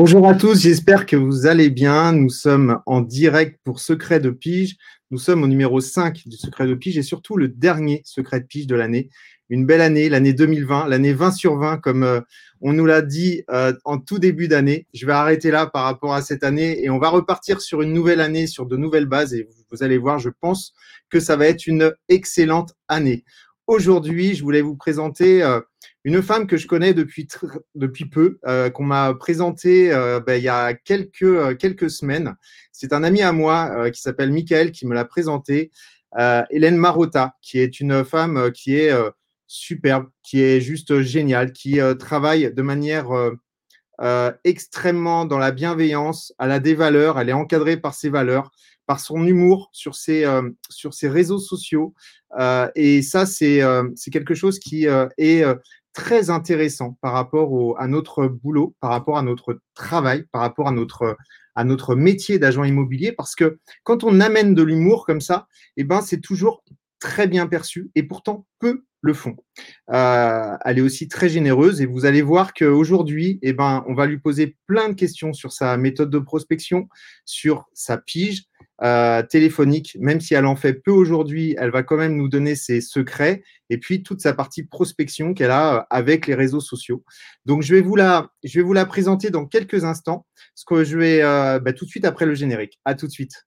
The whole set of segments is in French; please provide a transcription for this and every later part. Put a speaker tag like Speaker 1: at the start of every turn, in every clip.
Speaker 1: Bonjour à tous, j'espère que vous allez bien. Nous sommes en direct pour Secret de Pige. Nous sommes au numéro 5 du Secret de Pige et surtout le dernier Secret de Pige de l'année. Une belle année, l'année 2020, l'année 20 sur 20, comme euh, on nous l'a dit euh, en tout début d'année. Je vais arrêter là par rapport à cette année et on va repartir sur une nouvelle année, sur de nouvelles bases. Et vous allez voir, je pense que ça va être une excellente année. Aujourd'hui, je voulais vous présenter euh, une femme que je connais depuis, depuis peu, euh, qu'on m'a présentée euh, ben, il y a quelques, euh, quelques semaines. C'est un ami à moi qui s'appelle Michael qui me l'a présentée. Hélène Marotta, qui est une femme qui est superbe, qui est juste géniale, qui travaille de manière extrêmement dans la bienveillance, elle a des valeurs, elle est encadrée par ses valeurs, par son humour sur ses, sur ses réseaux sociaux. et ça, c'est c'est quelque chose qui est très intéressant par rapport à notre boulot, par rapport à notre travail, par rapport à notre, à notre métier d'agent immobilier, parce que quand on amène de l'humour comme ça, eh ben, c'est toujours très bien perçu et pourtant peu le font. Euh, elle est aussi très généreuse et vous allez voir qu'aujourd'hui, eh ben, on va lui poser plein de questions sur sa méthode de prospection, sur sa pige, euh, téléphonique, même si elle en fait peu aujourd'hui, elle va quand même nous donner ses secrets et puis toute sa partie prospection qu'elle a euh, avec les réseaux sociaux. Donc je vais vous la, je vais vous la présenter dans quelques instants, ce que je vais euh, bah, tout de suite après le générique. À tout de suite.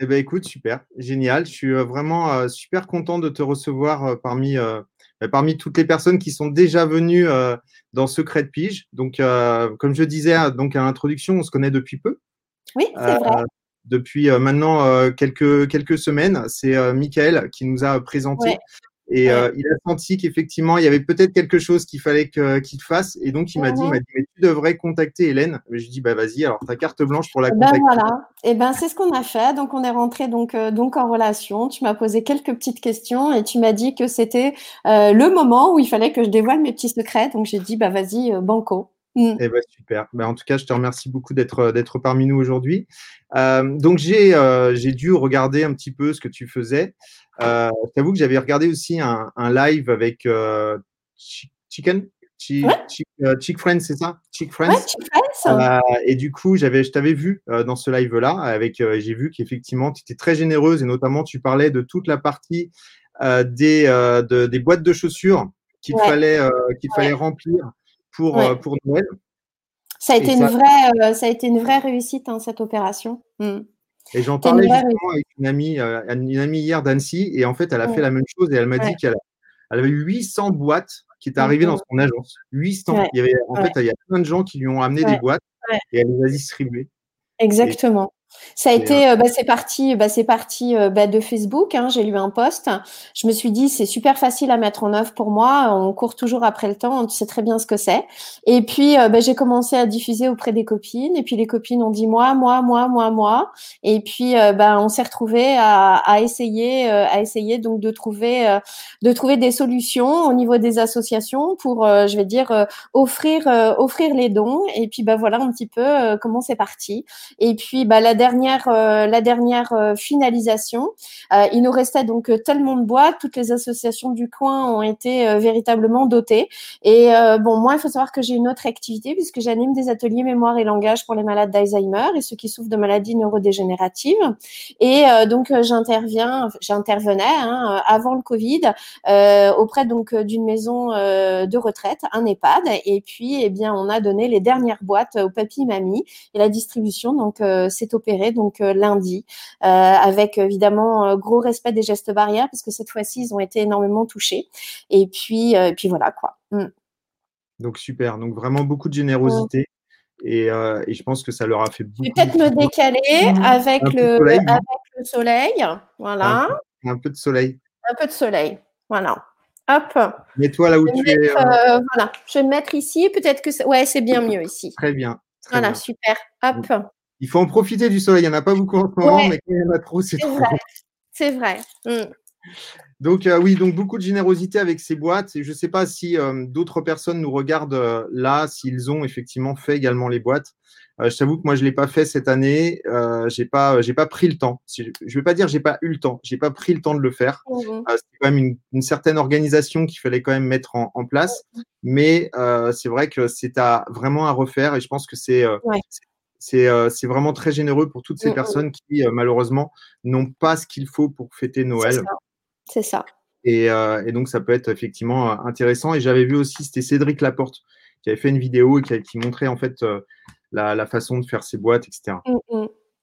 Speaker 1: eh ben, écoute, super, génial. Je suis euh, vraiment euh, super content de te recevoir euh, parmi, bah, parmi toutes les personnes qui sont déjà venues dans Secret de Pige. Donc, comme je disais donc, à l'introduction, on se connaît depuis peu.
Speaker 2: Oui, c'est vrai.
Speaker 1: Depuis maintenant quelques, quelques semaines, c'est Michael qui nous a présenté. Et euh, il a senti qu'effectivement, il y avait peut-être quelque chose qu'il fallait qu'il fasse. Et donc, il m'a dit, mhm. mais tu devrais contacter Hélène. je lui dis, bah vas-y, alors ta carte blanche pour la
Speaker 2: eh
Speaker 1: ben contacter.
Speaker 2: voilà. Et eh ben c'est ce qu'on a fait. Donc, on est rentré donc, euh, donc en relation. Tu m'as posé quelques petites questions et tu m'as dit que c'était euh, le moment où il fallait que je dévoile mes petits secrets. Donc, j'ai dit, bah vas-y, banco.
Speaker 1: Mm. Eh ben, super. Ben, en tout cas, je te remercie beaucoup d'être d'être parmi nous aujourd'hui. donc, j'ai dû regarder un petit peu ce que tu faisais. Euh, je t'avoue que j'avais regardé aussi un, live avec euh, Chicken, euh, Chick, Friends, c'est ça? Chick Friends. et du coup, j'avais, je t'avais vu dans ce live-là, avec, j'ai vu qu'effectivement, tu étais très généreuse et notamment, tu parlais de toute la partie des, des boîtes de chaussures qu'il fallait, qu'il fallait remplir pour, pour Noël.
Speaker 2: Ça a, été une vraie, ça a été une vraie réussite, hein, cette opération. Mm.
Speaker 1: Et j'en parlais justement avec une amie, euh, une amie hier d'Annecy, et en fait, elle a fait la même chose et elle m'a dit qu'elle avait eu 800 boîtes qui étaient arrivées dans son agence. 800. Il y avait, en fait, il y a plein de gens qui lui ont amené des boîtes et elle les a distribuées.
Speaker 2: Exactement. Ça a été, euh, bah, c'est parti, bah, c'est parti euh, bah, de Facebook. Hein, j'ai lu un post. Je me suis dit, c'est super facile à mettre en œuvre pour moi. On court toujours après le temps. On sait très bien ce que c'est. Et puis, euh, bah, j'ai commencé à diffuser auprès des copines. Et puis, les copines ont dit moi, moi, moi, moi, moi. Et puis, bah, on s'est retrouvé à, à, essayer, à essayer donc de trouver, de trouver des solutions au niveau des associations pour, je vais dire, offrir, offrir les dons. Et puis, bah, voilà un petit peu comment c'est parti. Et puis, bah, la dernière, euh, la dernière euh, finalisation. Euh, il nous restait donc tellement de boîtes, toutes les associations du coin ont été véritablement dotées. Et bon, moi, il faut savoir que j'ai une autre activité puisque j'anime des ateliers mémoire et langage pour les malades d'Alzheimer et ceux qui souffrent de maladies neurodégénératives. Et donc, j'interviens, j'intervenais hein, avant le Covid auprès donc d'une maison de retraite, un EHPAD. Et puis, eh bien, on a donné les dernières boîtes au papy mamie et la distribution donc s'est donc euh, lundi, euh, avec évidemment euh, gros respect des gestes barrières, parce que cette fois-ci, ils ont été énormément touchés. Et puis, puis voilà quoi. Mm.
Speaker 1: Donc super, donc vraiment beaucoup de générosité. Et, je pense que ça leur a fait beaucoup.
Speaker 2: Peut-être me décaler avec le, avec peu de soleil. Voilà.
Speaker 1: Un, peu de soleil.
Speaker 2: Un peu de soleil. Voilà. Hop.
Speaker 1: Mets-toi là où tu es.
Speaker 2: voilà. Je vais me mettre ici. Peut-être que ouais, c'est bien mieux ici.
Speaker 1: Très bien.
Speaker 2: voilà, super. Hop.
Speaker 1: Il faut en profiter du soleil. Il n'y en a pas beaucoup en ce moment, mais quand il y en a trop, c'est trop.
Speaker 2: C'est vrai. Mmh.
Speaker 1: Donc euh, oui, donc beaucoup de générosité avec ces boîtes. Et je ne sais pas si euh, d'autres personnes nous regardent euh, là, s'ils ont effectivement fait également les boîtes. je t'avoue que moi je l'ai pas fait cette année. j'ai pas, j'ai pas pris le temps. Je ne vais pas dire j'ai pas eu le temps. J'ai pas pris le temps de le faire. Mmh c'est quand même une, certaine organisation qu'il fallait quand même mettre en, place. Mmh Mais c'est vrai que c'est à vraiment à refaire. Et je pense que c'est c'est vraiment très généreux pour toutes ces personnes qui malheureusement n'ont pas ce qu'il faut pour fêter Noël.
Speaker 2: C'est ça.
Speaker 1: Euh, et, donc, ça peut être effectivement euh, intéressant. Et j'avais vu aussi, c'était Cédric Laporte qui avait fait une vidéo et qui, montrait en fait euh, la, façon de faire ses boîtes, etc.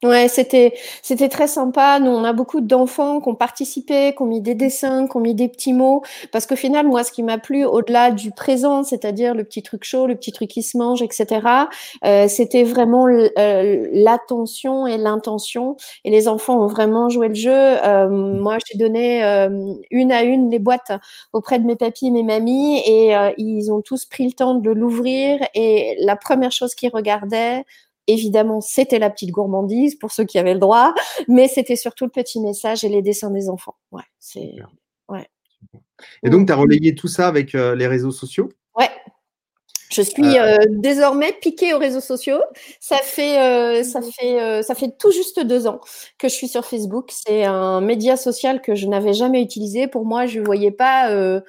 Speaker 2: Ouais, c'était c'était très sympa. Nous, on a beaucoup d'enfants qui ont participé, qui ont mis des dessins, qui ont mis des petits mots. Parce qu'au final, moi, ce qui m'a plu, au-delà du présent, c'est-à-dire le petit truc chaud, le petit truc qui se mange, etc., euh, c'était vraiment euh, l'attention et l'intention. Et les enfants ont vraiment joué le jeu. Euh, moi, j'ai donné une à une les boîtes auprès de mes papis et mes mamies, et ils ont tous pris le temps de l'ouvrir. Et la première chose qu'ils regardaient, Évidemment, c'était la petite gourmandise pour ceux qui avaient le droit, mais c'était surtout le petit message et les dessins des enfants. Ouais, c'est. Ouais.
Speaker 1: Et donc, tu as relayé tout ça avec euh, les réseaux sociaux?
Speaker 2: Ouais. Je suis euh, euh, désormais piquée aux réseaux sociaux. Ça fait, ça, fait, ça fait tout juste deux ans que je suis sur Facebook. C'est un média social que je n'avais jamais utilisé. Pour moi, je ne voyais pas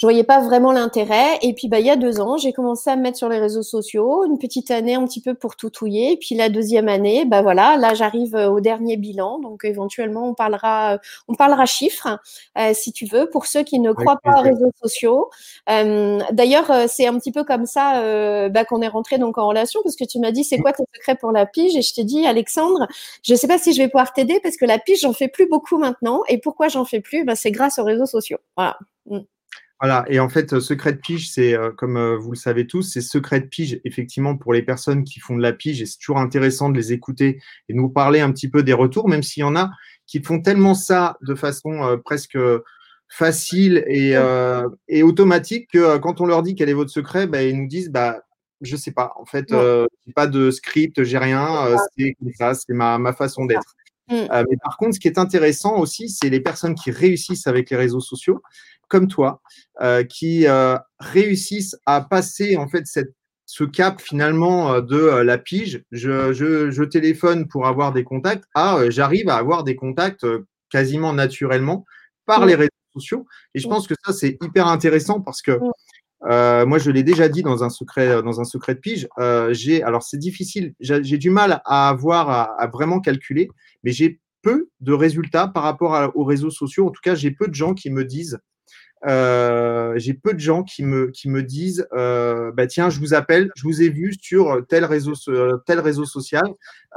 Speaker 2: je voyais pas vraiment l'intérêt. Et puis, bah, il y a deux ans, j'ai commencé à me mettre sur les réseaux sociaux, une petite année un petit peu pour tout touiller. Et puis la deuxième année, bah voilà, là j'arrive euh, au dernier bilan. Donc éventuellement, on parlera, on parlera chiffres, euh, si tu veux, pour ceux qui ne croient pas aux réseaux sociaux. Euh, D'ailleurs, euh, c'est un petit peu comme ça euh, bah, qu'on est rentré donc en relation, parce que tu m'as dit c'est quoi ton secret pour la pige, et je t'ai dit Alexandre, je sais pas si je vais pouvoir t'aider parce que la pige j'en fais plus beaucoup maintenant. Et pourquoi j'en fais plus? Bah, C'est grâce aux réseaux sociaux. Voilà. Mm.
Speaker 1: Voilà, et en fait, euh, secret de pige, c'est euh, comme euh, vous le savez tous, c'est secret de pige, effectivement, pour les personnes qui font de la pige, et c'est toujours intéressant de les écouter et de nous parler un petit peu des retours, même s'il y en a qui font tellement ça de façon presque facile et, et, automatique que quand on leur dit quel est votre secret, bah, ils nous disent bah je sais pas. En fait, j'ai pas de script, j'ai rien. c'est ça, c'est ma, ma façon d'être. Mm. mais par contre, ce qui est intéressant aussi, c'est les personnes qui réussissent avec les réseaux sociaux comme toi, euh, qui euh, réussissent à passer en fait cette, ce cap finalement euh, de la pige. Je, je, je, téléphone pour avoir des contacts. Ah, j'arrive à avoir des contacts quasiment naturellement par les réseaux sociaux. Et je pense que ça c'est hyper intéressant parce que moi, je l'ai déjà dit dans un secret, dans un secret de pige. j'ai, alors c'est difficile, j'ai du mal à avoir à, vraiment calculer, mais j'ai peu de résultats par rapport aux réseaux sociaux. En tout cas, j'ai peu de gens qui me disent euh, j'ai peu de gens qui me, qui me disent euh, bah tiens, je vous appelle, je vous ai vu sur tel réseau, tel réseau social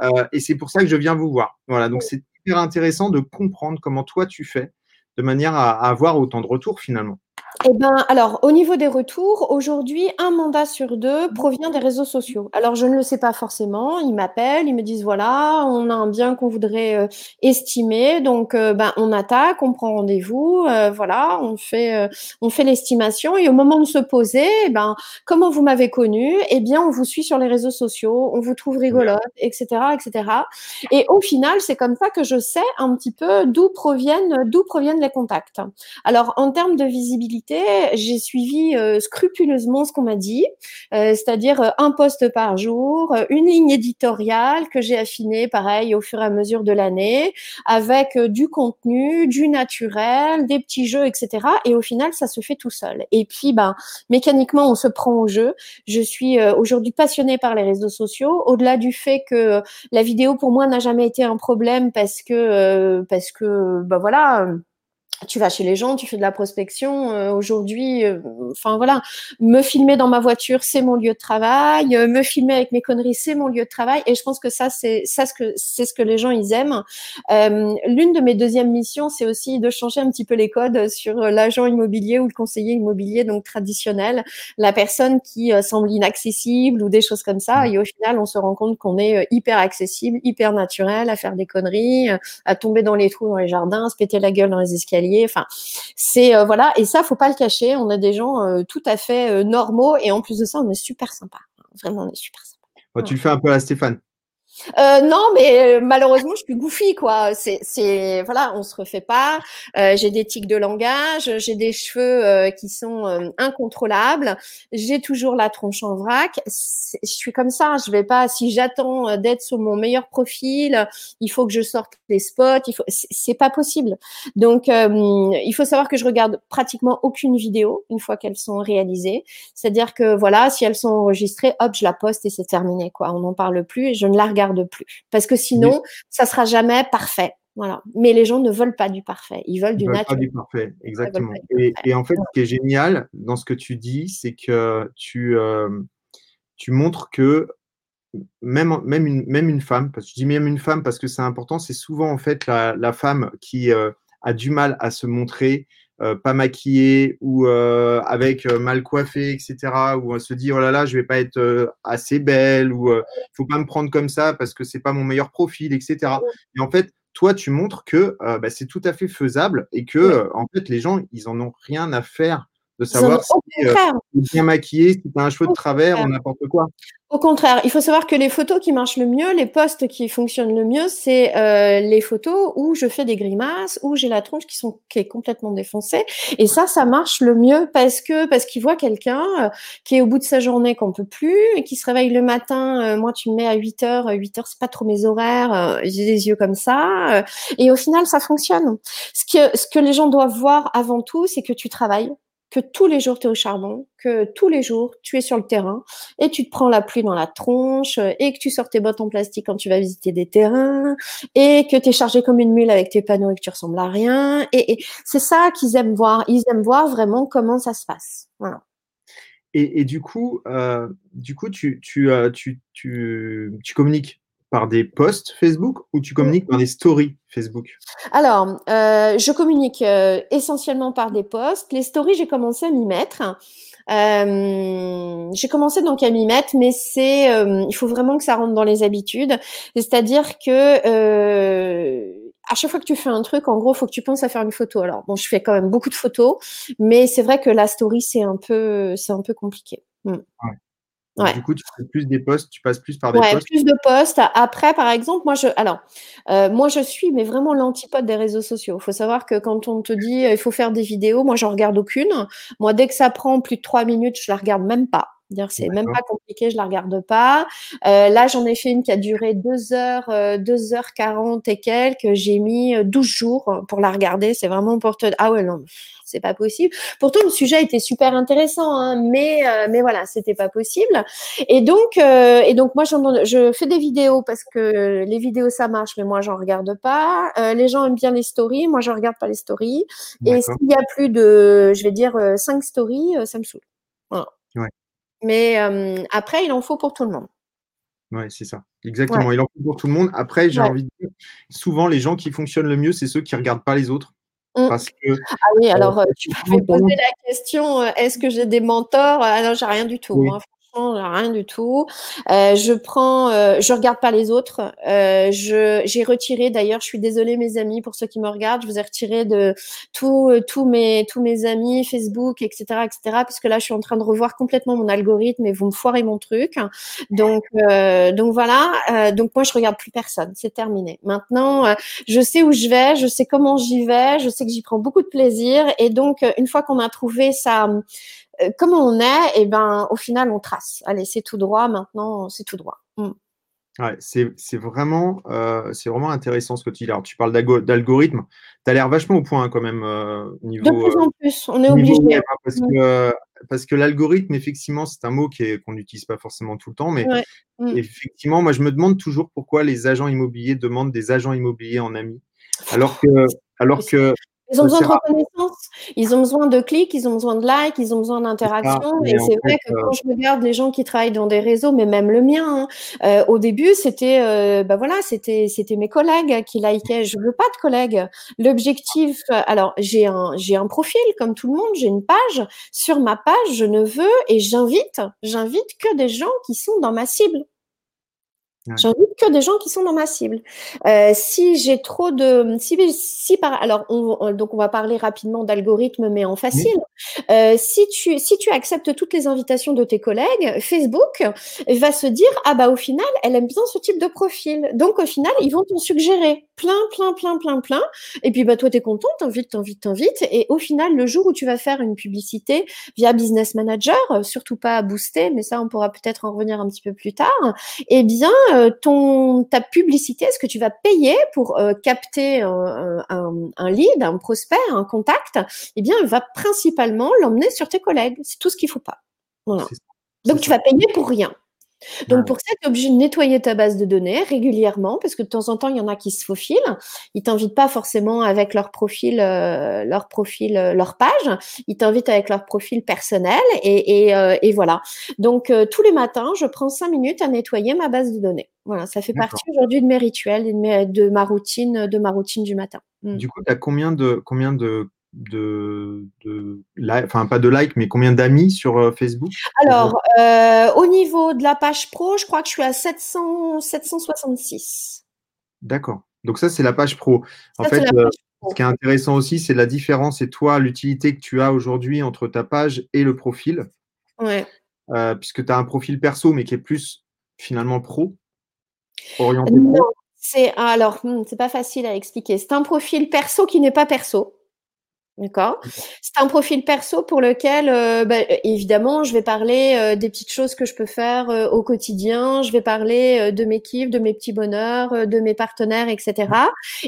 Speaker 1: euh, et c'est pour ça que je viens vous voir. Voilà, donc c'est hyper intéressant de comprendre comment toi tu fais de manière à avoir autant de retours finalement.
Speaker 2: Eh ben, alors, au niveau des retours, aujourd'hui, un mandat sur deux provient des réseaux sociaux. Alors, je ne le sais pas forcément. Ils m'appellent, ils me disent voilà, on a un bien qu'on voudrait euh, estimer, donc euh, ben on attaque, on prend rendez-vous, euh, voilà, on fait on fait l'estimation et au moment de se poser, eh ben comment vous m'avez connu Eh bien, on vous suit sur les réseaux sociaux, on vous trouve rigolote, etc., etc. Et au final, c'est comme ça que je sais un petit peu d'où proviennent d'où proviennent les contacts. Alors, en termes de visibilité j'ai suivi euh, scrupuleusement ce qu'on m'a dit, euh, c'est-à-dire euh, un poste par jour, une ligne éditoriale que j'ai affinée, pareil, au fur et à mesure de l'année, avec du contenu, du naturel, des petits jeux, etc. Et au final, ça se fait tout seul. Et puis, ben, mécaniquement, on se prend au jeu. Je suis aujourd'hui passionnée par les réseaux sociaux, au-delà du fait que la vidéo pour moi n'a jamais été un problème parce que, parce que, ben voilà tu vas chez les gens, tu fais de la prospection. Euh, aujourd'hui, euh, enfin voilà, me filmer dans ma voiture, c'est mon lieu de travail. Euh, me filmer avec mes conneries, c'est mon lieu de travail. Et je pense que ça, c'est ça ce que c'est ce que les gens ils aiment. L'une de mes deuxièmes missions, c'est aussi de changer un petit peu les codes sur l'agent immobilier ou le conseiller immobilier donc traditionnel, la personne qui semble inaccessible ou des choses comme ça. Mmh. Et au final, on se rend compte qu'on est hyper accessible, hyper naturel, à faire des conneries, à tomber dans les trous dans les jardins, à se péter la gueule dans les escaliers Enfin, c'est euh, voilà, et ça, faut pas le cacher. On a des gens euh, tout à fait euh, normaux et en plus de ça, on est super sympa. Vraiment, on est super sympa.
Speaker 1: tu le fais un peu à Stéphane.
Speaker 2: Euh, non, mais euh, malheureusement, je suis goofy, quoi. C'est, voilà, on se refait pas. Euh, j'ai des tics de langage, j'ai des cheveux qui sont incontrôlables. J'ai toujours la tronche en vrac. je suis comme ça. Je vais pas. Si j'attends d'être sur mon meilleur profil, il faut que je sorte les spots. Il faut. C'est, pas possible. Donc, il faut savoir que je regarde pratiquement aucune vidéo une fois qu'elles sont réalisées. C'est-à-dire que voilà, si elles sont enregistrées, hop, je la poste et c'est terminé, quoi. On n'en parle plus et je ne la regarde de plus. Parce que sinon, ça sera jamais parfait. Voilà. Mais les gens ne veulent pas du parfait. Ils veulent du naturel.
Speaker 1: Pas du parfait, exactement. Et, en fait, ce qui est génial dans ce que tu dis, c'est que tu, euh, tu montres que même, même, une, même une femme, parce que je dis même une femme parce que c'est important, c'est souvent en fait la, femme qui euh, a du mal à se montrer, euh, pas maquillée ou euh, avec euh, mal coiffé, etc. Où on se dit oh là là, je vais pas être assez belle ou il faut pas me prendre comme ça parce que c'est pas mon meilleur profil, etc. Et en fait, toi, tu montres que bah, c'est tout à fait faisable et que en fait, les gens, ils en ont rien à faire de savoir si es bien maquillé, si tu as un cheveu de travers ou n'importe quoi.
Speaker 2: Au contraire, il faut savoir que les photos qui marchent le mieux, les posts qui fonctionnent le mieux, c'est euh, les photos où je fais des grimaces, où j'ai la tronche qui, sont, qui est complètement défoncée. Et ça, ça marche le mieux parce que parce qu'il voit quelqu'un euh, qui est au bout de sa journée qu'on peut plus et qui se réveille le matin. Euh, moi, tu me mets à 8 heures, 8 heures, c'est pas trop mes horaires. j'ai des yeux comme ça. et au final, ça fonctionne. Ce que ce que les gens doivent voir avant tout, c'est que tu travailles que tous les jours tu es au charbon, que tous les jours tu es sur le terrain et tu te prends la pluie dans la tronche et que tu sors tes bottes en plastique quand tu vas visiter des terrains et que tu es chargé comme une mule avec tes panneaux et que tu ressembles à rien. Et, c'est ça qu'ils aiment voir. Ils aiment voir vraiment comment ça se passe. Voilà.
Speaker 1: Et, du coup, euh, du coup, tu, tu, euh, tu, tu, tu communiques par des posts Facebook ou tu communiques par des stories Facebook
Speaker 2: Alors, euh, je communique euh, essentiellement par des posts. Les stories, j'ai commencé à m'y mettre. Euh, j'ai commencé donc à m'y mettre, mais c'est, il faut vraiment que ça rentre dans les habitudes. C'est-à-dire que à chaque fois que tu fais un truc, en gros, il faut que tu penses à faire une photo. Alors, bon, je fais quand même beaucoup de photos, mais c'est vrai que la story, c'est un peu, c'est un peu compliqué.
Speaker 1: Du coup, tu fais plus des posts, tu passes plus par des
Speaker 2: ouais, plus de posts. Après, par exemple, moi, je, alors, euh, moi, je suis, mais vraiment l'antipode des réseaux sociaux. Il faut savoir que quand on te dit, euh, il faut faire des vidéos, moi, j'en regarde aucune. Moi, dès que ça prend plus de trois minutes, je la regarde même pas. C'est même pas compliqué, je la regarde pas. Euh, là, j'en ai fait une qui a duré 2 heures, euh, 2 heures 40 et quelques. J'ai mis 12 jours pour la regarder. C'est vraiment pour te... Ah ouais, non, c'est pas possible. Pourtant, le sujet était super intéressant, hein, mais, euh, mais voilà, c'était pas possible. Et donc, euh, et donc moi, je fais des vidéos parce que les vidéos, ça marche, mais moi, j'en regarde pas. Euh, les gens aiment bien les stories. Moi, je regarde pas les stories. Et s'il y a plus de, je vais dire, 5 stories, ça me saoule. Voilà. Ouais. Mais après, il en faut pour tout le monde.
Speaker 1: Oui, c'est ça. Exactement. Il en faut pour tout le monde. Après, j'ai envie de dire, souvent, les gens qui fonctionnent le mieux, c'est ceux qui ne regardent pas les autres.
Speaker 2: Mmh. Parce que, ah oui, alors tu peux poser la question est-ce que j'ai des mentors? Ah non, j'ai rien du tout. Hein rien du tout. Euh, je prends, euh, je regarde pas les autres. Euh, j'ai retiré. D'ailleurs, je suis désolée, mes amis, pour ceux qui me regardent, je vous ai retiré de tous, tous mes, tous mes amis, Facebook, etc., etc. Parce que là, je suis en train de revoir complètement mon algorithme et vous me foirez mon truc. Donc, euh, donc voilà. Euh, donc moi, je regarde plus personne. C'est terminé. Maintenant, euh, je sais où je vais, je sais comment j'y vais, je sais que j'y prends beaucoup de plaisir. Et donc, une fois qu'on a trouvé ça euh, comment on est, et eh ben, au final, on trace. Allez, c'est tout droit, maintenant, c'est tout droit. Mm.
Speaker 1: Ouais, c'est vraiment, euh, vraiment intéressant ce que tu dis. Alors, tu parles d'algorithme. Tu as l'air vachement au point quand même. Euh, niveau,
Speaker 2: de plus en plus, on est obligé.
Speaker 1: Hein, parce, mm. que, parce que l'algorithme, effectivement, c'est un mot qu'on n'utilise pas forcément tout le temps. Mais mm. effectivement, moi, je me demande toujours pourquoi les agents immobiliers demandent des agents immobiliers en amis. Alors que, alors que
Speaker 2: Ils ont besoin de reconnaissance, ils ont besoin de clics, ils ont besoin de likes, ils ont besoin d'interaction. Et, c'est vrai que quand je regarde les gens qui travaillent dans des réseaux, mais même le mien, hein, au début, c'était, bah voilà, c'était, c'était mes collègues qui likaient. Je veux pas de collègues. L'objectif, alors j'ai un, j'ai un profil comme tout le monde, j'ai une page. Sur ma page, je ne veux et j'invite, j'invite que des gens qui sont dans ma cible. J'invite que des gens qui sont dans ma cible. Euh, si j'ai trop de, si, si par, alors on, donc on va parler rapidement d'algorithme, mais en facile. Euh, si tu si tu acceptes toutes les invitations de tes collègues, Facebook va se dire ah bah au final elle aime bien ce type de profil, donc au final ils vont t'en suggérer plein plein plein plein plein. Et puis bah toi t'es content, t'invites t'invites t'invites, et au final le jour où tu vas faire une publicité via Business Manager, surtout pas à booster, mais ça on pourra peut-être en revenir un petit peu plus tard. Eh bien ton, ta publicité, est-ce que tu vas payer pour euh, capter un, un, lead, un prospect, un contact? Eh bien, va principalement l'emmener sur tes collègues. C'est tout ce qu'il faut pas. Donc, tu vas payer pour rien. Donc pour ça, tu es obligé de nettoyer ta base de données régulièrement parce que de temps en temps, il y en a qui se faufilent. Ils t'invitent pas forcément avec leur profil, euh, leur profil, euh, leur page. Ils t'invitent avec leur profil personnel et, et, euh, et voilà. Donc tous les matins, je prends cinq minutes à nettoyer ma base de données. Voilà, ça fait partie aujourd'hui de mes rituels, de ma routine, de ma routine du matin.
Speaker 1: Mmh. Du coup, tu as combien de combien de de, enfin pas de likes, mais combien d'amis sur euh, Facebook
Speaker 2: Alors, euh, au niveau de la page pro, je crois que je suis à 700, 766.
Speaker 1: D'accord. Donc ça, c'est la page pro. En fait, euh, ce qui est intéressant aussi, c'est la différence et toi, l'utilité que tu as aujourd'hui entre ta page et le profil.
Speaker 2: Ouais.
Speaker 1: puisque tu as un profil perso, mais qui est plus finalement pro,
Speaker 2: orienté non, C'est alors, hmm, c'est pas facile à expliquer. C'est un profil perso qui n'est pas perso. D'accord. C'est un profil perso pour lequel, euh, bah, évidemment, je vais parler euh, des petites choses que je peux faire euh, au quotidien. Je vais parler de mes kiffs, de mes petits bonheurs, de mes partenaires, etc.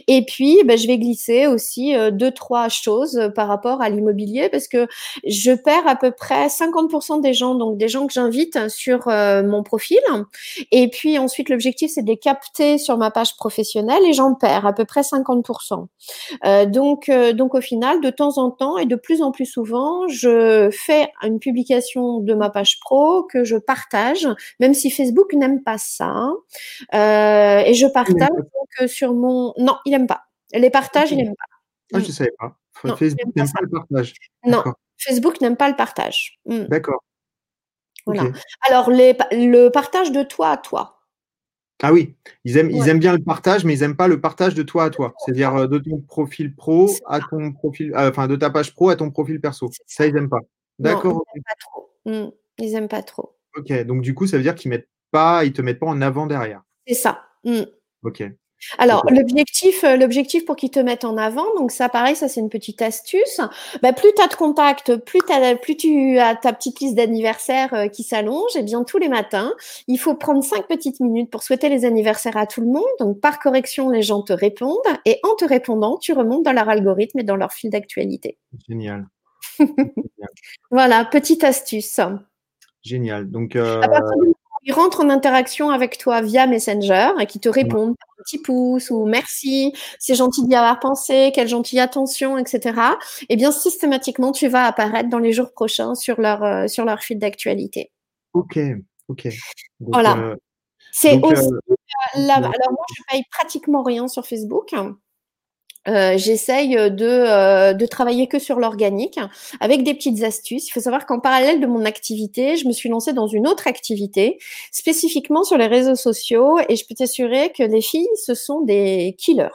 Speaker 2: Et puis, bah, je vais glisser aussi deux, trois choses par rapport à l'immobilier parce que je perds à peu près 50% des gens, donc des gens que j'invite sur mon profil. Et puis ensuite, l'objectif, c'est de les capter sur ma page professionnelle et j'en perds à peu près 50%. donc, donc au final, de temps en temps et de plus en plus souvent, je fais une publication de ma page pro que je partage, même si Facebook n'aime pas ça. Euh, et je partage donc sur mon. Non, il n'aime pas. Les partages, il n'aime pas.
Speaker 1: Ah, je ne savais pas. Facebook n'aime pas, le partage.
Speaker 2: Non, Facebook n'aime pas le partage.
Speaker 1: D'accord.
Speaker 2: Voilà. Alors, les, le partage de toi à toi.
Speaker 1: Ah oui, ils aiment, ils aiment bien le partage, mais ils n'aiment pas le partage de toi à toi. C'est-à-dire euh, de ton profil pro à ton profil, euh, enfin de ta page pro à ton profil perso. Ça, ils n'aiment pas. D'accord.
Speaker 2: Ils n'aiment pas trop. Mmh. Ils n'aiment pas trop.
Speaker 1: Ok, donc du coup, ça veut dire qu'ils mettent pas, ils te mettent pas en avant derrière.
Speaker 2: C'est ça. Mmh.
Speaker 1: Ok.
Speaker 2: Alors, l'objectif, euh, l'objectif pour qu'ils te mettent en avant, donc ça, pareil, ça c'est une petite astuce. Bah, plus tu as de contacts, plus, plus tu as ta petite liste d'anniversaires euh, qui s'allonge, et bien tous les matins, il faut prendre cinq petites minutes pour souhaiter les anniversaires à tout le monde. Donc, par correction, les gens te répondent, et en te répondant, tu remontes dans leur algorithme et dans leur fil d'actualité.
Speaker 1: Génial.
Speaker 2: voilà, petite astuce.
Speaker 1: Génial. Donc, euh
Speaker 2: ils rentrent en interaction avec toi via Messenger et qui te répondent un petit pouce ou merci, c'est gentil d'y avoir pensé, quelle gentille attention, etc. Eh bien, systématiquement, tu vas apparaître dans les jours prochains sur leur, euh, sur leur fil d'actualité.
Speaker 1: Ok, ok.
Speaker 2: voilà. Euh, c'est aussi. Euh, alors, moi, je paye pratiquement rien sur Facebook. Euh, j'essaye de, euh, de travailler que sur l'organique avec des petites astuces. Il faut savoir qu'en parallèle de mon activité, je me suis lancée dans une autre activité spécifiquement sur les réseaux sociaux et je peux t'assurer que les filles, ce sont des killers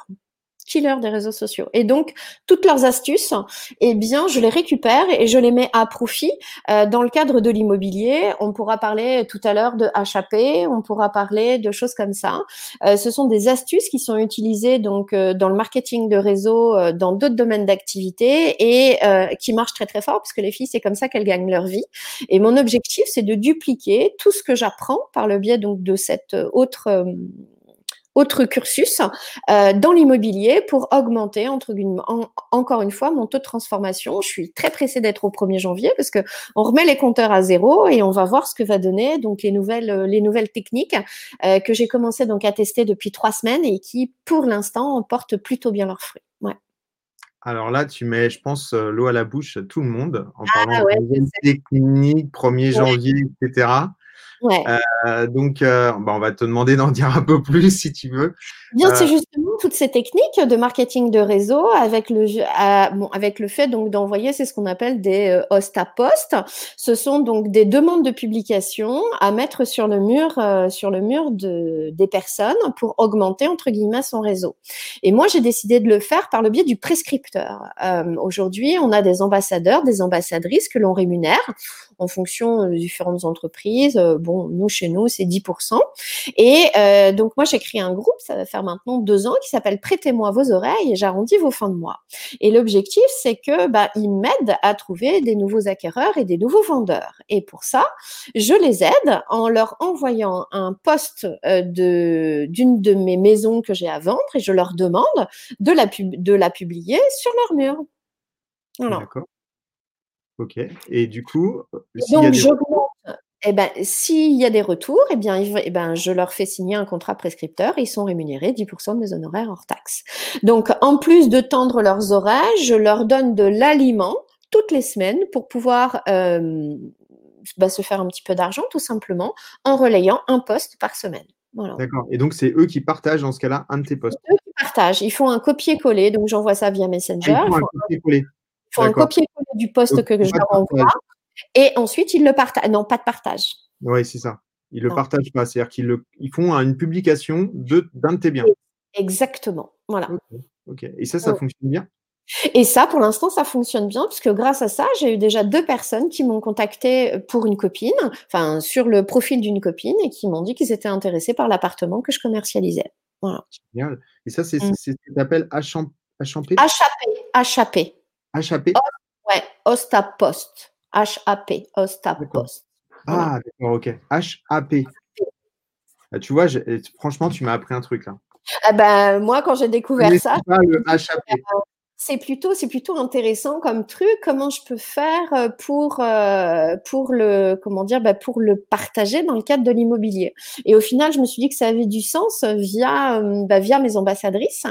Speaker 2: killer des réseaux sociaux. Et donc, toutes leurs astuces, eh bien, je les récupère et je les mets à profit euh, dans le cadre de l'immobilier. On pourra parler tout à l'heure de HAP, on pourra parler de choses comme ça. Euh, ce sont des astuces qui sont utilisées donc euh, dans le marketing de réseau, euh, dans d'autres domaines d'activité et euh, qui marchent très très fort parce que les filles, c'est comme ça qu'elles gagnent leur vie. Et mon objectif, c'est de dupliquer tout ce que j'apprends par le biais donc de cette autre autre cursus euh, dans l'immobilier pour augmenter entre encore une fois mon taux de transformation. Je suis très pressée d'être au 1er janvier parce que on remet les compteurs à zéro et on va voir ce que va donner donc les nouvelles euh, les nouvelles techniques euh, que j'ai commencé donc à tester depuis trois semaines et qui pour l'instant portent plutôt bien leurs fruits. Ouais.
Speaker 1: Alors là, tu mets, je pense, l'eau à la bouche à tout le monde en
Speaker 2: Ah
Speaker 1: parlant
Speaker 2: ouais,
Speaker 1: de techniques, 1er
Speaker 2: Ouais.
Speaker 1: janvier, etc.
Speaker 2: Ouais.
Speaker 1: Heu, donc, heu, bah, on va te demander d'en dire un peu plus si tu veux.
Speaker 2: Bien, c'est
Speaker 1: Heu
Speaker 2: justement toutes ces techniques de marketing de réseau avec le bon, avec le fait donc d'envoyer, c'est ce qu'on appelle des, heu, host à post. Ce sont donc des demandes de publication à mettre sur le mur, heu, sur le mur de des personnes pour «augmenter» entre guillemets son réseau. Et moi, j'ai décidé de le faire par le biais du prescripteur. Aujourd'hui, on a des ambassadeurs, des ambassadrices que l'on rémunère en fonction, heu, de différentes entreprises. Heu, bon, nous, chez nous, c'est 10% et heu, donc moi, j'ai créé un groupe, ça va faire maintenant 2 ans, qui s'appelle «Prêtez-moi vos oreilles et j'arrondis vos fins de mois» et l'objectif, c'est que, bah, ils m'aident à trouver des nouveaux acquéreurs et des nouveaux vendeurs et pour ça, je les aide en leur envoyant un post, heu, de d'une de mes maisons que j'ai à vendre et je leur demande de la pub de la publier sur leur mur. Voilà.
Speaker 1: D'accord. OK et du coup, s'il y a
Speaker 2: donc
Speaker 1: des
Speaker 2: j'augmente
Speaker 1: retours
Speaker 2: et ben, s'il y a des retours et bien, et ben, je leur fais signer un contrat prescripteur ils sont rémunérés 10% de mes honoraires hors taxes. Donc en plus de tendre leurs oreilles, je leur donne de l'aliment toutes les semaines pour pouvoir, hem, bah, se faire un petit peu d'argent tout simplement en relayant un post par semaine. Voilà.
Speaker 1: D'accord et donc c'est eux qui partagent dans ce cas-là un de tes posts?
Speaker 2: C'est eux qui partagent. Ils font un copier-coller, donc j'envoie ça via
Speaker 1: Ah,
Speaker 2: Messenger.
Speaker 1: ils font un copier-coller?
Speaker 2: Ils font un copier-coller du post
Speaker 1: Donc
Speaker 2: que je leur envoie et ensuite ils le parta non, pas de partage.
Speaker 1: Ouais, c'est ça. Ils le
Speaker 2: Non.
Speaker 1: partagent pas, c'est-à-dire qu'ils le ils font un une publication de d'un de tes biens?
Speaker 2: Oui, exactement, voilà.
Speaker 1: OK, OK et ça, ça fonctionne bien?
Speaker 2: Et ça, pour l'instant, ça fonctionne bien puisque grâce à ça, j'ai eu déjà 2 personnes qui m'ont contactée, heu, pour une copine, enfin sur le profil d'une copine et qui m'ont dit qu'ils étaient intéressés par l'appartement que je commercialisais. Voilà.
Speaker 1: Génial et ça, c'est
Speaker 2: Mmh.
Speaker 1: c'est ce appelles Achamp Achampé?
Speaker 2: HAP, HAP.
Speaker 1: HAP?
Speaker 2: Ouais, host à post. HAP, host à
Speaker 1: D'accord.
Speaker 2: post. Voilà.
Speaker 1: Ah d'accord, OK. HAP. Bah, tu vois, franchement, tu m'as appris un truc là.
Speaker 2: Ah bah, moi, quand j'ai découvert ça,
Speaker 1: pas le HAP.
Speaker 2: «Bah, c'est plutôt c'est plutôt intéressant comme truc. Comment je peux faire, heu, pour, heu, pour le comment dire? Bah, pour le partager dans le cadre de l'immobilier?» et au final, je me suis dit que ça avait du sens via, hem, bah, via mes ambassadrices,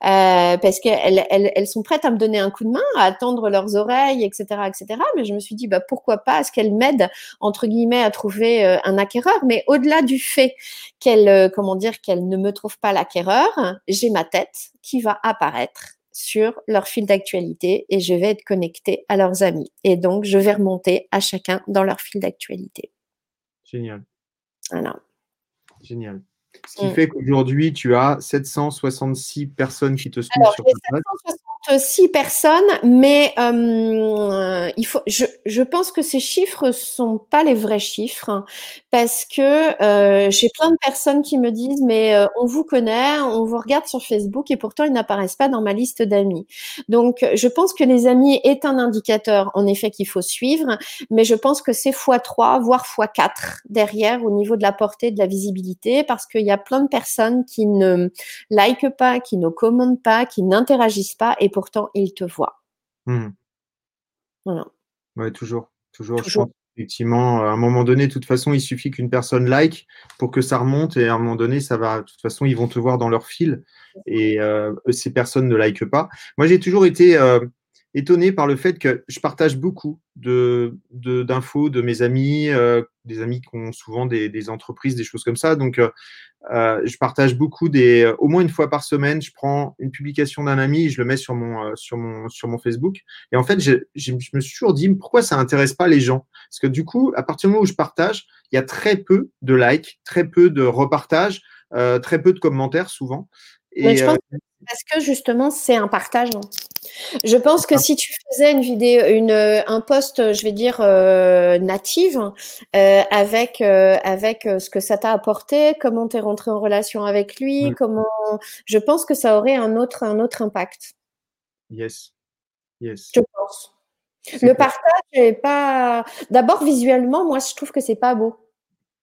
Speaker 2: parce qu'elles elles elles sont prêtes à me donner un coup de main, à tendre leurs oreilles et cetera et cetera, mais je me suis dit: «Bah, pourquoi pas? À ce qu'elles m'aident entre guillemets à trouver, un acquéreur?» mais au-delà du fait qu'elles, comment dire? Qu'elles ne me trouvent pas l'acquéreur, j'ai ma tête qui va apparaître sur leur fil d'actualité et je vais être connectée à leurs amis et donc je vais remonter à chacun dans leur fil d'actualité.
Speaker 1: Génial.
Speaker 2: Voilà.
Speaker 1: Génial. Ce qui
Speaker 2: Mmh.
Speaker 1: fait qu'aujourd'hui, tu as 766 personnes qui te suivent
Speaker 2: Alors,
Speaker 1: sur ta page.
Speaker 2: 766 personnes, mais hem, il faut je je pense que ces chiffres sont pas les vrais chiffres parce que, heu, j'ai plein de personnes qui me disent: «Mais, heu, on vous connaît, on vous regarde sur Facebook et pourtant ils n'apparaissent pas dans ma liste d'amis». Donc je pense que les amis est un indicateur en effet qu'il faut suivre, mais je pense que c'est fois 3 voire fois 4 derrière au niveau de la portée, de la visibilité parce qu'il y a plein de personnes qui ne likent pas, qui ne commentent pas, qui n'interagissent pas et pourtant ils te voient.
Speaker 1: Mmh.
Speaker 2: Voilà.
Speaker 1: Ouais, toujours, toujours. Je pense effectivement, à un moment donné, de toute façon, il suffit qu'une personne like pour que ça remonte et à un moment donné, ça va de toute façon, ils vont te voir dans leur fil et heu, ces personnes ne likent pas. Moi, j'ai toujours été, heu, étonné par le fait que je partage beaucoup de de d'infos de mes amis, heu, des amis qui ont souvent des des entreprises, des choses comme ça donc heu heu, je partage beaucoup des au moins une fois par semaine, je prends une publication d'un ami et je le mets sur mon, sur mon sur mon Facebook et en fait, je me suis toujours dit: «Pourquoi ça intéresse pas les gens?» parce que du coup, à partir du moment où je partage, il y a très peu de likes, très peu de repartages, très peu de commentaires souvent
Speaker 2: Mais
Speaker 1: et
Speaker 2: je
Speaker 1: heu
Speaker 2: pense que parce que justement, c'est un partage. Je pense que
Speaker 1: Ah.
Speaker 2: si tu faisais une vidéo une, heu, un post, je vais dire, heu, native, heu, avec, avec, ce que ça t'a apporté, comment tu es rentré en relation avec lui,
Speaker 1: Mmh.
Speaker 2: comment je pense que ça aurait un autre un autre impact.
Speaker 1: Yes. Yes.
Speaker 2: Je pense. Le partage est pas d'abord visuellement, moi je trouve que c'est pas beau.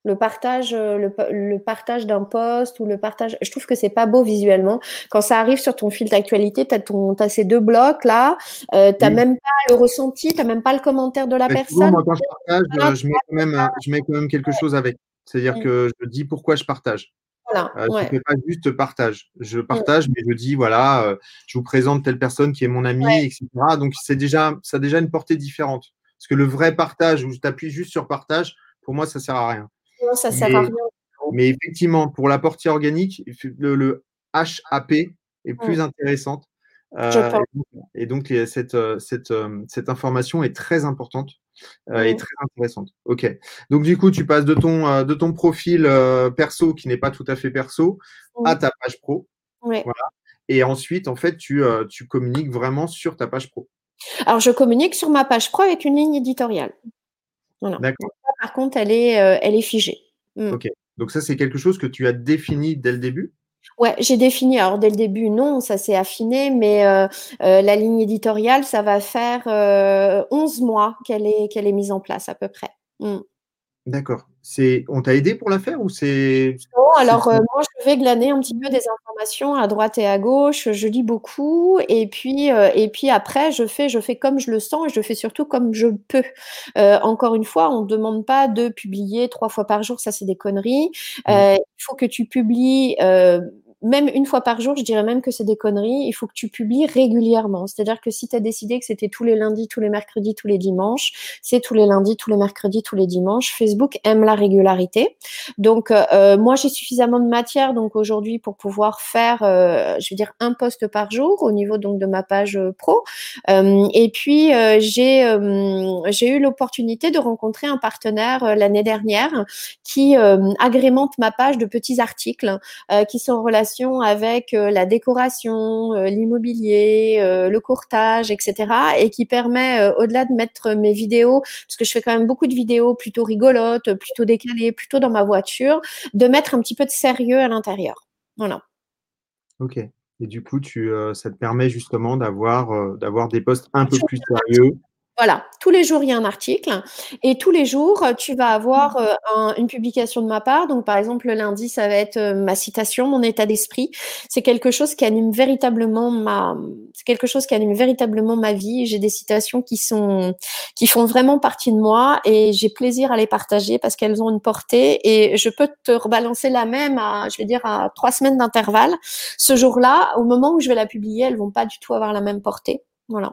Speaker 2: Le partage, heu, le le partage d'un post ou le partage je trouve que c'est pas beau visuellement. Quand ça arrive sur ton fil d'actualité, tu as ton as ces 2 blocs là, heu, tu as
Speaker 1: Oui.
Speaker 2: même pas le ressenti, tu as même pas le commentaire de la
Speaker 1: Mais souvent,
Speaker 2: personne.
Speaker 1: moi, quand je partage, heu, je mets quand même, je mets quand même quelque chose avec. C'est-à-dire que je dis pourquoi je partage.
Speaker 2: Voilà,
Speaker 1: Euh,
Speaker 2: ouais.
Speaker 1: Je ne fais pas juste partage. Je partage, mais je dis voilà, euh, je vous présente telle personne qui est mon ami,
Speaker 2: Ouais.
Speaker 1: etc. Donc c'est déjà, ça a déjà une portée différente. Parce que le vrai partage où je t'appuie juste sur partage, pour moi, ça sert à rien.
Speaker 2: Non, ça sert à
Speaker 1: Mais-
Speaker 2: rien.
Speaker 1: Mais effectivement, pour la portée organique, le, le HAP est plus intéressante. Euh, et donc- cette, euh, cette, euh, cette information est très importante et
Speaker 2: Mm.
Speaker 1: très intéressante. Ok. Donc du coup, tu passes de ton, de ton profil perso qui n'est pas tout à fait perso à
Speaker 2: Mm.
Speaker 1: ta page pro. Et ensuite, en fait, tu, tu communiques vraiment sur ta page pro.
Speaker 2: Alors, je communique sur ma page pro avec une ligne éditoriale. Voilà.
Speaker 1: D'accord.
Speaker 2: Par contre, elle est, euh, elle est figée. Mm.
Speaker 1: Ok. Donc ça, c'est quelque chose que tu as défini dès le début?
Speaker 2: Ouais, j'ai défini. Alors, dès le début, non, ça s'est affiné, mais euh, euh, la ligne éditoriale, ça va faire euh, 11 mois qu'elle est, qu'elle est mise en place à peu près. Mm.
Speaker 1: D'accord. C'est, on t'a aidé pour la faire ou c'est
Speaker 2: alors euh, moi, je vais glaner un petit peu des informations à droite et à gauche. Je lis beaucoup, et puis euh, et puis après, je fais je fais comme je le sens et je fais surtout comme je peux. Euh, encore une fois, on ne demande pas de publier trois fois par jour, ça c'est des conneries. Euh, il faut que tu publies. Euh, même une fois par jour, je dirais même que c'est des conneries. Il faut que tu publies régulièrement. C'est-à-dire que si tu as décidé que c'était tous les lundis, tous les mercredis, tous les dimanches, c'est tous les lundis, tous les mercredis, tous les dimanches. Facebook aime la régularité. Donc, euh, moi, j'ai suffisamment de matière donc aujourd'hui pour pouvoir faire, euh, je veux dire, un post par jour au niveau donc de ma page euh, pro. Euh, et puis, euh, j'ai euh, j'ai eu l'opportunité de rencontrer un partenaire euh, l'année dernière qui euh, agrémente ma page de petits articles euh, qui sont en relation avec euh, la décoration, euh, l'immobilier, euh, le courtage, etc. Et qui permet, au-delà de mettre mes vidéos, parce que je fais quand même beaucoup de vidéos plutôt rigolotes, plutôt décalées, plutôt dans ma voiture, de mettre un petit peu de sérieux à l'intérieur. Voilà.
Speaker 1: Ok. Et du coup, tu, euh, ça te permet justement d'avoir euh, d'avoir des posts un peu plus sérieux.
Speaker 2: Voilà, tous les jours, il y a un article et tous les jours, euh, tu vas avoir euh, un- une publication de ma part. Donc, par exemple, le lundi, ça va être euh, ma citation, mon état d'esprit. C'est quelque chose qui anime véritablement ma, c'est quelque chose qui anime véritablement ma vie. J'ai des citations qui sont, qui font vraiment partie de moi et j'ai plaisir à les partager parce qu'elles ont une portée et je peux te rebalancer la même à, je vais dire, à trois semaines d'intervalle. Ce jour-là, au moment où je vais la publier, elles vont pas du tout avoir la même portée. Voilà.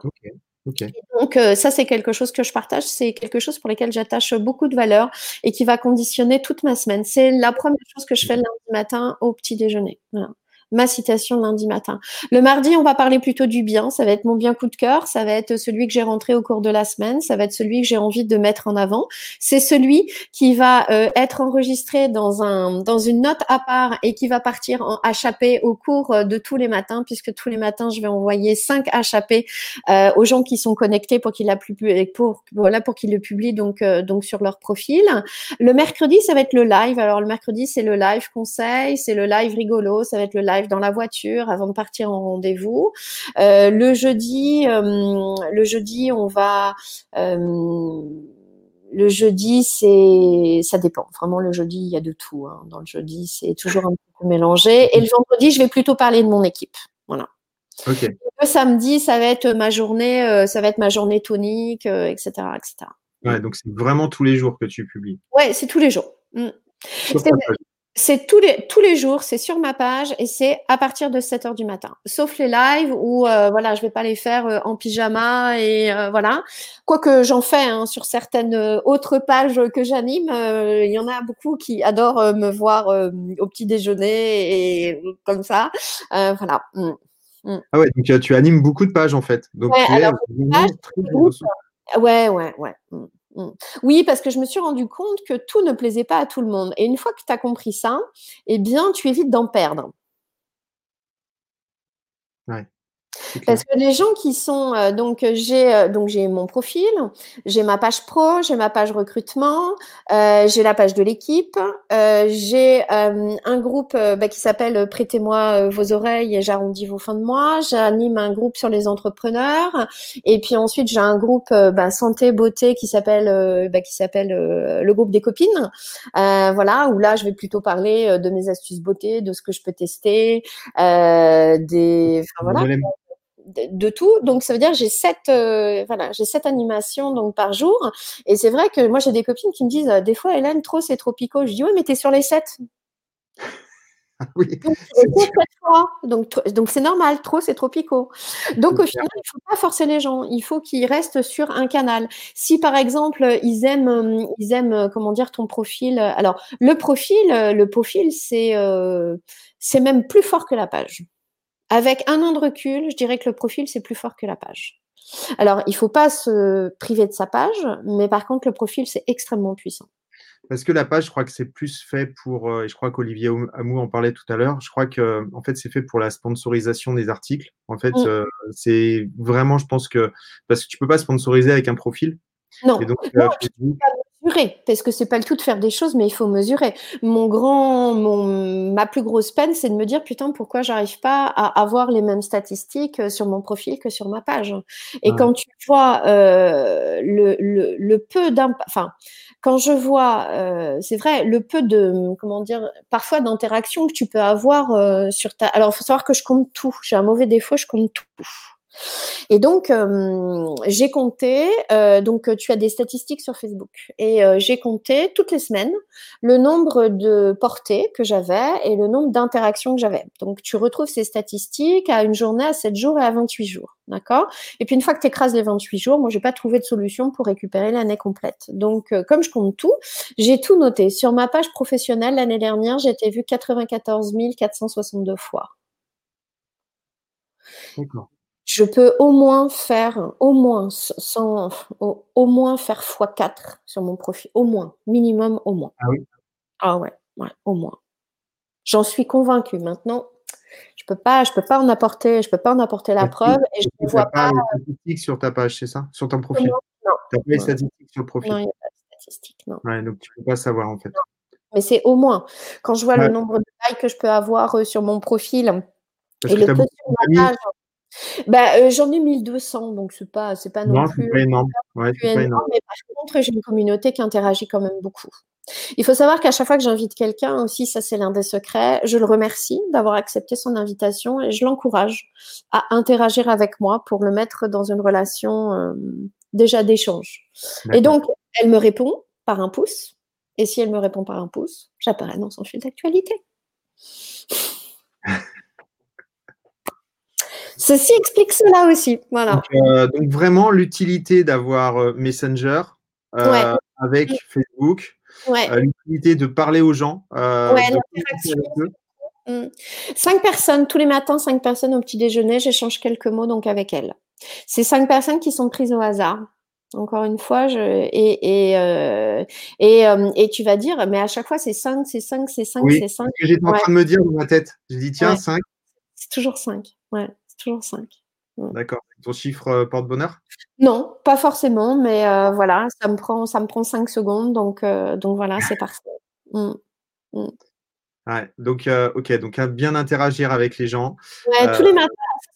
Speaker 2: Donc euh, ça, c'est quelque chose que je partage, c'est quelque chose pour lequel j'attache beaucoup de valeur et qui va conditionner toute ma semaine. C'est la première chose que je fais le lundi matin au petit déjeuner. Voilà. Ma citation lundi matin. Le mardi, on va parler plutôt du bien. Ça va être mon bien coup de cœur. Ça va être celui que j'ai rentré au cours de la semaine. Ça va être celui que j'ai envie de mettre en avant. C'est celui qui va euh, être enregistré dans un dans une note à part et qui va partir en HAP au cours euh, de tous les matins, puisque tous les matins, je vais envoyer cinq HAP euh, aux gens qui sont connectés pour qu'ils pour voilà pour qu'ils le publient donc donc sur leur profil. Le mercredi, ça va être le live. Alors le mercredi, c'est le live conseil, c'est le live rigolo, ça va être le live dans la voiture avant de partir en rendez-vous. Euh, le jeudi, euh, le jeudi, on va euh, le jeudi, c'est, ça dépend. Vraiment, le jeudi, il y a de tout. Hein. Dans le jeudi, c'est toujours un peu mélangé. Et le vendredi, je vais plutôt parler de mon équipe. Voilà.
Speaker 1: Ok.
Speaker 2: Le samedi, ça va être ma journée, ça va être ma journée tonique, etc., etc.
Speaker 1: Ouais, donc c'est vraiment tous les jours que tu publies.
Speaker 2: Ouais, c'est tous les jours. Mm. C'est- tous les, tous les jours, c'est sur ma page et c'est à partir de 7 heures du matin. Sauf les lives où, euh, voilà, je vais pas les faire euh, en pyjama et euh, voilà. Quoique j'en fais hein, sur certaines euh, autres pages que j'anime, euh, il y en a beaucoup qui adorent me voir au petit déjeuner et comme ça. Voilà. Mm.
Speaker 1: Ah ouais, donc tu animes beaucoup de pages en fait. Donc
Speaker 2: Ouais,
Speaker 1: tu
Speaker 2: alors, pages. Ouais, ouais, ouais. Mm, mm. Oui, parce que je me suis rendu compte que tout ne plaisait pas à tout le monde. Et une fois que tu as compris ça, eh bien, tu évites d'en perdre. Parce que les gens qui sont euh, donc euh, j'ai euh, donc j'ai mon profil, j'ai ma page pro, j'ai ma page recrutement, euh, j'ai la page de l'équipe, euh, j'ai euh, un groupe bah, qui s'appelle Prêtez-moi vos oreilles et j'arrondis vos fins de mois. J'anime un groupe sur les entrepreneurs et puis ensuite j'ai un groupe bah, santé beauté qui s'appelle euh, bah, qui s'appelle euh, le groupe des copines. Euh, voilà où là je vais plutôt parler euh, de mes astuces beauté, de ce que je peux tester, euh, des enfin, voilà
Speaker 1: Voilà.
Speaker 2: De, de tout. Donc ça veut dire j'ai sept euh, voilà j'ai sept animations donc par jour. Et c'est vrai que moi j'ai des copines qui me disent euh, des fois Hélène trop c'est trop. Je dis ouais mais t'es sur les sept.
Speaker 1: oui.
Speaker 2: Donc, donc c'est normal, trop, c'est trop picot. Donc au final, il ne faut pas forcer les gens, il faut qu'ils restent sur un canal. Si par exemple, ils aiment, ils aiment comment dire, ton profil, alors le profil, le profil, c'est euh, c'est même plus fort que la page. Avec un an de recul, je dirais que le profil, c'est plus fort que la page. Alors, il ne faut pas se priver de sa page, mais par contre, le profil, c'est extrêmement puissant.
Speaker 1: Parce que la page, je crois que c'est plus fait pour, euh, et je crois qu'Olivier Amou en parlait tout à l'heure, je crois que en fait, c'est fait pour la sponsorisation des articles. En fait, mmh. euh, c'est vraiment, je pense que, parce que tu peux pas sponsoriser avec un profil.
Speaker 2: Non, donc, euh, mesurer, parce que c'est pas le tout de faire des choses, mais il faut mesurer. Mon grand, mon, ma plus grosse peine, c'est de me dire putain, pourquoi j'arrive pas à avoir les mêmes statistiques sur mon profil que sur ma page? Et quand tu vois le, le, le, peu d'impact, enfin, quand je vois, euh, c'est vrai, le peu de, comment dire, parfois d'interaction que tu peux avoir euh, sur ta. Alors, il faut savoir que je compte tout. J'ai un mauvais défaut, je compte tout. Et donc, euh, j'ai compté, euh, donc tu as des statistiques sur Facebook, et euh, j'ai compté toutes les semaines le nombre de portées que j'avais et le nombre d'interactions que j'avais. Donc, tu retrouves ces statistiques à une journée, à 7 jours et à 28 jours. D'accord? Et puis, une fois que tu écrases les 28 jours, moi, j'ai pas trouvé de solution pour récupérer l'année complète. Donc, comme je compte tout, j'ai tout noté. Sur ma page professionnelle, l'année dernière, j'ai été vue 94 462 fois. D'accord je peux au moins faire, au moins, sans, au, moins faire x4 sur mon profil. Au moins, minimum au moins.
Speaker 1: Ah oui
Speaker 2: Ah ouais, ouais, au moins. J'en suis convaincue. Maintenant, je peux pas, je peux pas en apporter, je peux pas en apporter la preuve et je ne vois pas.
Speaker 1: pas les statistiques sur ta page, c'est ça? Sur ton profil? Non. Tu n'as pas les statistiques sur le profil?
Speaker 2: Non, il n'y a pas de statistiques, non.
Speaker 1: Ouais, donc tu ne peux pas savoir en fait.
Speaker 2: Mais c'est au moins. Quand je vois le nombre de likes que je peux avoir euh, sur mon profil et le peu sur ma page, bah, euh, j'en ai 1200, donc c'est pas, c'est pas non, plus.
Speaker 1: Pas énorme. Ouais, pas énorme.
Speaker 2: Mais par contre, j'ai une communauté qui interagit quand même beaucoup. Il faut savoir qu'à chaque fois que j'invite quelqu'un aussi, ça c'est l'un des secrets, je le remercie d'avoir accepté son invitation et je l'encourage à interagir avec moi pour le mettre dans une relation euh, déjà d'échange. Et donc, elle me répond par un pouce. Et si elle me répond par un pouce, j'apparais dans son fil d'actualité. Ceci explique cela aussi. Voilà.
Speaker 1: Donc, euh, vraiment l'utilité d'avoir euh, Messenger euh, avec Facebook, l'utilité de parler aux gens.
Speaker 2: Mm. Cinq personnes tous les matins, cinq personnes au petit déjeuner, j'échange quelques mots donc avec elles. C'est cinq personnes qui sont prises au hasard. Encore une fois, je, et, et, et, et, tu vas dire, mais à chaque fois, c'est 5, c'est 5, c'est 5, c'est 5.
Speaker 1: C'est j'étais en train de me dire dans ma tête. J'ai dit, tiens, 5.
Speaker 2: C'est toujours 5. Ouais toujours 5.
Speaker 1: D'accord. Ton chiffre euh, porte-bonheur?
Speaker 2: Non, pas forcément, mais euh, voilà, ça me prend, ça me prend 5 secondes, donc, euh, donc voilà, c'est parfait. Mmh. Mmh.
Speaker 1: Ouais, donc, ok, donc bien interagir avec les gens.
Speaker 2: Ouais, tous les matins,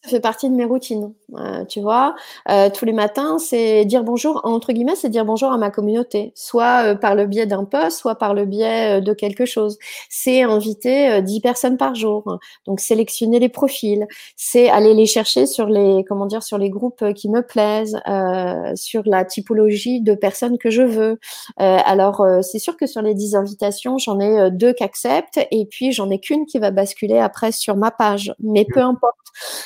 Speaker 2: ça fait partie de mes routines. Euh, tu vois, euh, tous les matins, c'est dire bonjour, entre guillemets, c'est dire bonjour à ma communauté, soit euh, par le biais d'un post, soit par le biais de quelque chose. C'est inviter 10 personnes par jour, donc sélectionner les profils, c'est aller les chercher sur les, comment dire, sur les groupes qui me plaisent, sur la typologie de personnes que je veux. alors, c'est sûr que sur les 10 invitations, j'en ai deux qui acceptent, et puis j'en ai qu'une qui va basculer après sur ma page. Mais peu importe.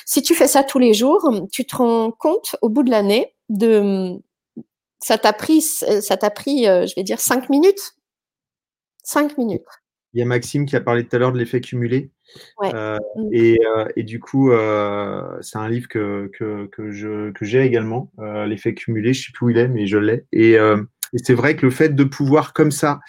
Speaker 2: Si tu fais ça tous les jours, tu te rends compte au bout de l'année de ça t'a pris, ça t'a pris, euh, je vais dire, cinq minutes. Cinq minutes.
Speaker 1: Il y a Maxime qui a parlé tout à l'heure de l'effet cumulé. Euh, mm. et, euh, et, du coup, c'est un livre que, que, que je, que j'ai également, l'effet cumulé. Je ne sais plus où il est, mais je l'ai. Et, et c'est vrai que le fait de pouvoir comme ça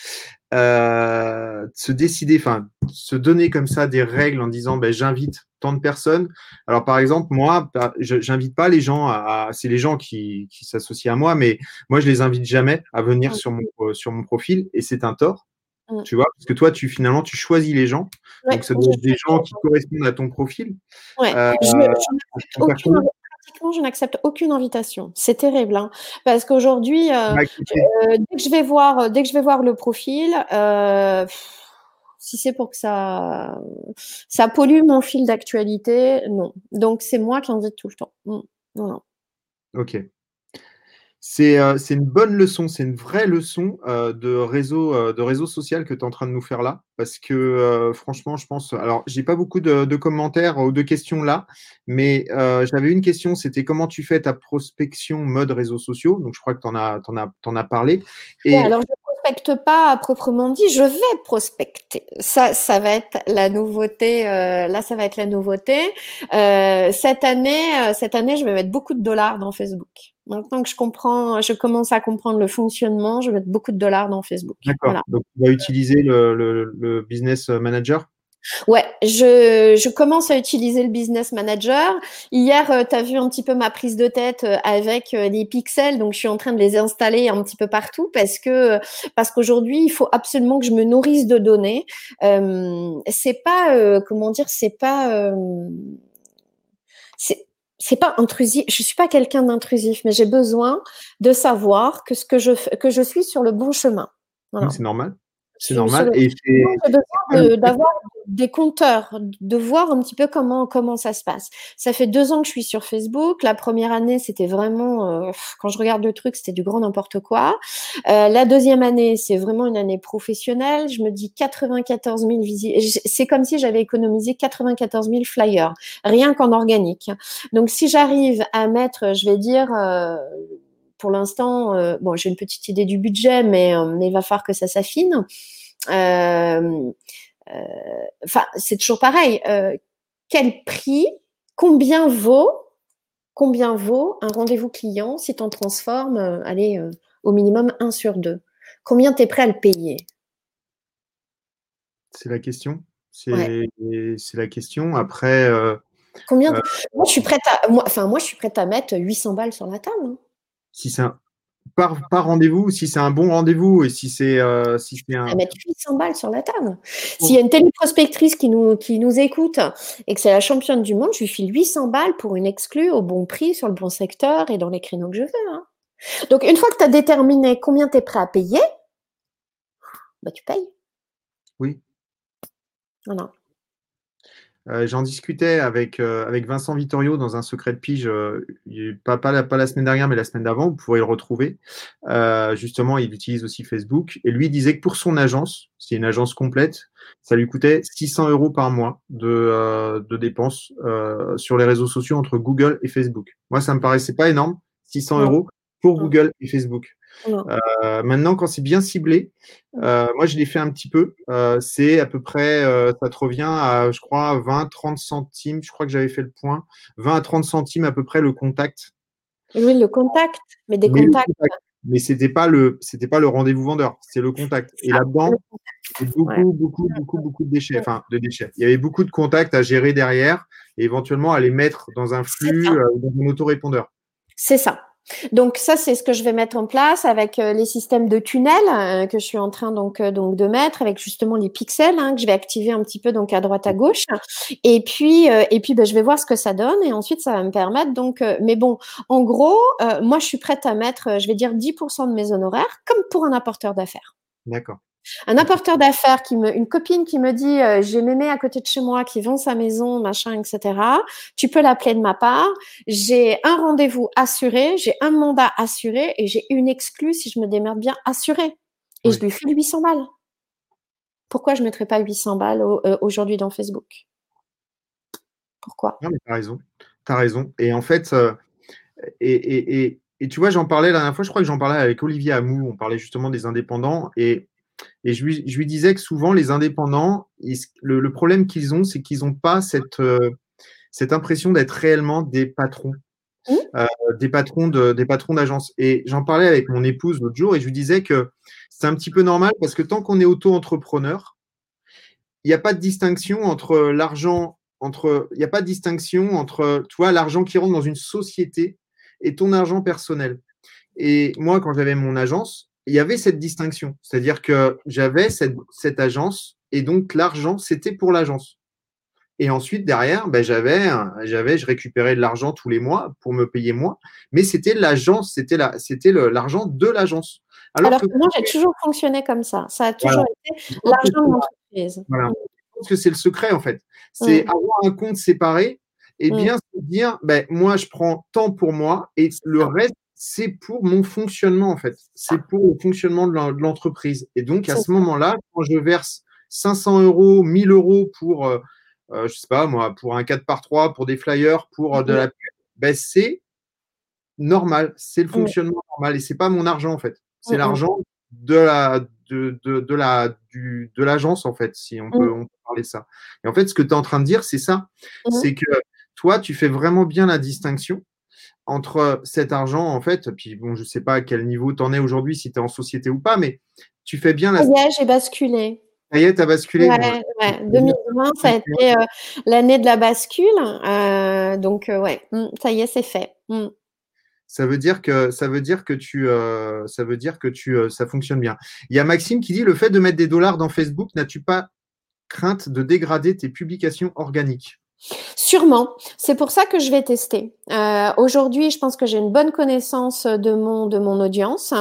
Speaker 1: se décider, enfin, se donner comme ça des règles en disant ben, j'invite tant de personnes. Alors, par exemple, moi, bah, j'invite pas les gens à, c'est les gens qui, qui s'associent à moi, mais moi, je les invite jamais à venir sur mon, euh, sur mon profil et c'est un tort. Mm. Tu vois, parce que toi, tu finalement, tu choisis les gens. donc, ça doit être des gens qui correspondent à ton profil.
Speaker 2: Ouais. Euh, pratiquement, je n'accepte aucune invitation. C'est terrible, hein, parce qu'aujourd'hui, euh, dès que je vais voir, dès que je vais voir le profil, si c'est pour que ça, ça pollue mon fil d'actualité, non. Donc c'est moi qui invite tout le temps. Non, non.
Speaker 1: Ok. C'est une bonne leçon, c'est une vraie leçon de, réseau, de réseau social que tu es en train de nous faire là. Parce que franchement, je pense. Alors, j'ai pas beaucoup de, commentaires ou de questions là, mais j'avais une question c'était comment tu fais ta prospection mode réseaux sociaux? Donc, je crois que tu en, as, en, as, en as parlé.
Speaker 2: Et... alors, je ne prospecte pas à proprement dit, je vais prospecter. Ça, ça va être la nouveauté. là, ça va être la nouveauté. cette, année, cette année, je vais mettre beaucoup de dollars dans Facebook. Maintenant que je comprends, je commence à comprendre le fonctionnement, je vais mettre beaucoup de dollars dans Facebook.
Speaker 1: D'accord. Donc, tu vas utiliser le, business manager?
Speaker 2: Ouais, je, je, commence à utiliser le business manager. Hier, euh, tu as vu un petit peu ma prise de tête euh, avec euh, les pixels, donc je suis en train de les installer un petit peu partout parce que parce qu'aujourd'hui, il faut absolument que je me nourrisse de données. Euh, c'est pas comment dire, c'est pas c'est c'est pas intrusif. Je suis pas quelqu'un d'intrusif, mais j'ai besoin de savoir que ce que je que je suis sur le bon chemin.
Speaker 1: C'est normal? C'est normal. Et
Speaker 2: besoin d'avoir des compteurs, de voir un petit peu comment comment ça se passe. Ça fait deux ans que je suis sur Facebook. La première année, c'était vraiment, euh, quand je regarde le truc, c'était du grand n'importe quoi. Euh, la deuxième année, c'est vraiment une année professionnelle. Je me dis 94 000 visites. C'est comme si j'avais économisé 94 000 flyers, rien qu'en organique. Donc, si j'arrive à mettre, je vais dire. Euh, pour l'instant, euh, bon, j'ai une petite idée du budget, mais, euh, mais il va falloir que ça s'affine. Euh, enfin, c'est toujours pareil. quel prix, combien vaut, combien vaut un rendez-vous client si tu en transformes, allez, au minimum 1 sur 2 Combien tu es prêt à le payer?
Speaker 1: C'est la question. C'est la question. Après.
Speaker 2: Combien Moi, je suis prête à. Moi, enfin, moi, je suis prête à mettre 800 balles sur la table.
Speaker 1: Si c'est un par, rendez-vous, si c'est un bon rendez-vous et si c'est euh, si
Speaker 2: un. À mettre 800 balles sur la table. S'il y a une telle prospectrice qui nous, qui nous écoute et que c'est la championne du monde, je lui file 800 balles pour une exclue au bon prix, sur le bon secteur et dans les créneaux que je veux. Hein. Donc, une fois que tu as déterminé combien tu es prêt à payer, bah, tu payes.
Speaker 1: Oui.
Speaker 2: Voilà.
Speaker 1: Euh, j'en discutais avec, euh, avec Vincent Vittorio dans un secret de pige, euh, pas, pas, la, pas, la, semaine dernière, mais la semaine d'avant, vous pourrez le retrouver. justement, il utilise aussi Facebook. Et lui disait que pour son agence, c'est une agence complète, ça lui coûtait 600 euros par mois de, de dépenses sur les réseaux sociaux entre Google et Facebook. Moi, ça me paraissait pas énorme, 600 euros pour Google et Facebook. Euh, maintenant, quand c'est bien ciblé, euh, moi je l'ai fait un petit peu. Euh, c'est à peu près, ça te revient à, je crois, 20-30 centimes. Je crois que j'avais fait le point. 20 à 30 centimes à peu près le contact.
Speaker 2: Oui, le contact, mais des contacts.
Speaker 1: Mais c'était pas le, c'était pas le rendez-vous vendeur, c'est le contact. Et ah, là-dedans, il y avait beaucoup, beaucoup, beaucoup, beaucoup de déchets, enfin de déchets. Il y avait beaucoup de contacts à gérer derrière et éventuellement à les mettre dans un flux, dans un autorépondeur.
Speaker 2: C'est ça. Donc ça, c'est ce que je vais mettre en place avec euh, les systèmes de tunnels euh, que je suis en train donc euh, donc de mettre avec justement les pixels hein, que je vais activer un petit peu donc à droite à gauche. Et puis et puis ben, je vais voir ce que ça donne et ensuite ça va me permettre donc. mais bon, en gros, moi je suis prête à mettre, je vais dire 10% de mes honoraires comme pour un apporteur d'affaires.
Speaker 1: D'accord.
Speaker 2: Un apporteur d'affaires, qui me, une copine qui me dit euh, j'ai mémé à côté de chez moi qui vend sa maison, machin, etc. Tu peux l'appeler de ma part. J'ai un rendez-vous assuré, j'ai un mandat assuré et j'ai une exclue si je me démerde bien assurée. Et je lui fais 800 balles. Pourquoi je ne mettrais pas 800 balles euh, aujourd'hui dans Facebook? Pourquoi?
Speaker 1: Non, mais tu as raison. Tu as raison. Et en fait, euh, et, et, et, et, tu vois, j'en parlais la dernière fois, je crois que j'en parlais avec Olivier Amou, on parlait justement des indépendants. Et et je lui, je lui, disais que souvent, les indépendants, le, problème qu'ils ont, c'est qu'ils n'ont pas cette, euh, cette impression d'être réellement des patrons. Mmh. Euh, des patrons de, des patrons d'agence. Et j'en parlais avec mon épouse l'autre jour et je lui disais que c'est un petit peu normal parce que tant qu'on est auto-entrepreneur, il n'y a pas de distinction entre l'argent, entre, il n'y a pas de distinction entre, tu vois, l'argent qui rentre dans une société et ton argent personnel. Et moi, quand j'avais mon agence, il y avait cette distinction. C'est-à-dire que j'avais cette, agence et donc l'argent, c'était pour l'agence. Et ensuite, derrière, ben, j'avais, j'avais, je récupérais de l'argent tous les mois pour me payer moi, mais c'était l'agence, c'était, la, c'était l'argent de l'agence.
Speaker 2: Alors, que, moi, j'ai toujours fonctionné comme ça. Ça a toujours été l'argent de l'entreprise.
Speaker 1: Voilà. Je pense que c'est le secret, en fait. C'est mm. avoir un compte séparé et mm. bien se dire, ben, moi, je prends tant pour moi et le reste, c'est pour mon fonctionnement, en fait. C'est pour le fonctionnement de l'entreprise. Et donc, à ce moment-là, quand je verse 500 euros, 1000 euros pour, euh, euh, je sais pas moi, pour un 4 par 3 pour des flyers, pour euh, de la pub, ben, c'est normal. C'est le fonctionnement normal. Et c'est pas mon argent, en fait. C'est l'argent de la, de, de, de la, du, de l'agence, en fait, si on peut, on peut parler de ça. Et en fait, ce que tu es en train de dire, c'est ça. C'est que toi, tu fais vraiment bien la distinction entre cet argent, en fait, puis bon, je ne sais pas à quel niveau tu en es aujourd'hui, si tu es en société ou pas, mais tu fais bien la.
Speaker 2: Ça y est, j'ai basculé.
Speaker 1: Ça y est, tu as basculé.
Speaker 2: Ouais, ouais. 2020, ça a été euh, l'année de la bascule. Euh, donc, euh, ouais, mm, ça y est, c'est fait. Mm.
Speaker 1: Ça veut dire que ça veut dire que tu ça veut dire que tu ça fonctionne bien. Il y a Maxime qui dit le fait de mettre des dollars dans Facebook, n'as-tu pas crainte de dégrader tes publications organiques?
Speaker 2: Sûrement. C'est pour ça que je vais tester. Euh, Aujourd'hui, je pense que j'ai une bonne connaissance de mon de mon audience.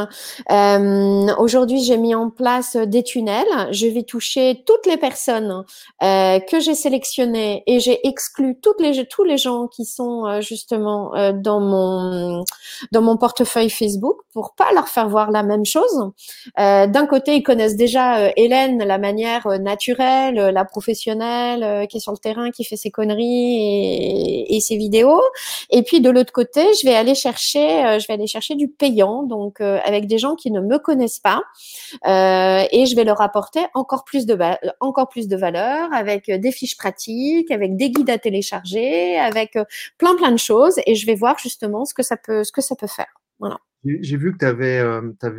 Speaker 2: Euh, Aujourd'hui, j'ai mis en place des tunnels. Je vais toucher toutes les personnes euh, que j'ai sélectionnées et j'ai exclu toutes les tous les gens qui sont justement dans mon dans mon portefeuille Facebook pour pas leur faire voir la même chose. D'un côté, ils connaissent déjà Hélène, la manière naturelle, la professionnelle qui est sur le terrain, qui fait ses connaissances et, et ses vidéos. Et puis de l'autre côté, je vais aller chercher, euh, je vais aller chercher du payant, donc euh, avec des gens qui ne me connaissent pas, euh, et je vais leur apporter encore plus de encore plus de valeur avec des fiches pratiques, avec des guides à télécharger, avec plein plein de choses, et je vais voir justement ce que ça peut ce que ça peut faire. Voilà.
Speaker 1: J'ai vu que avais,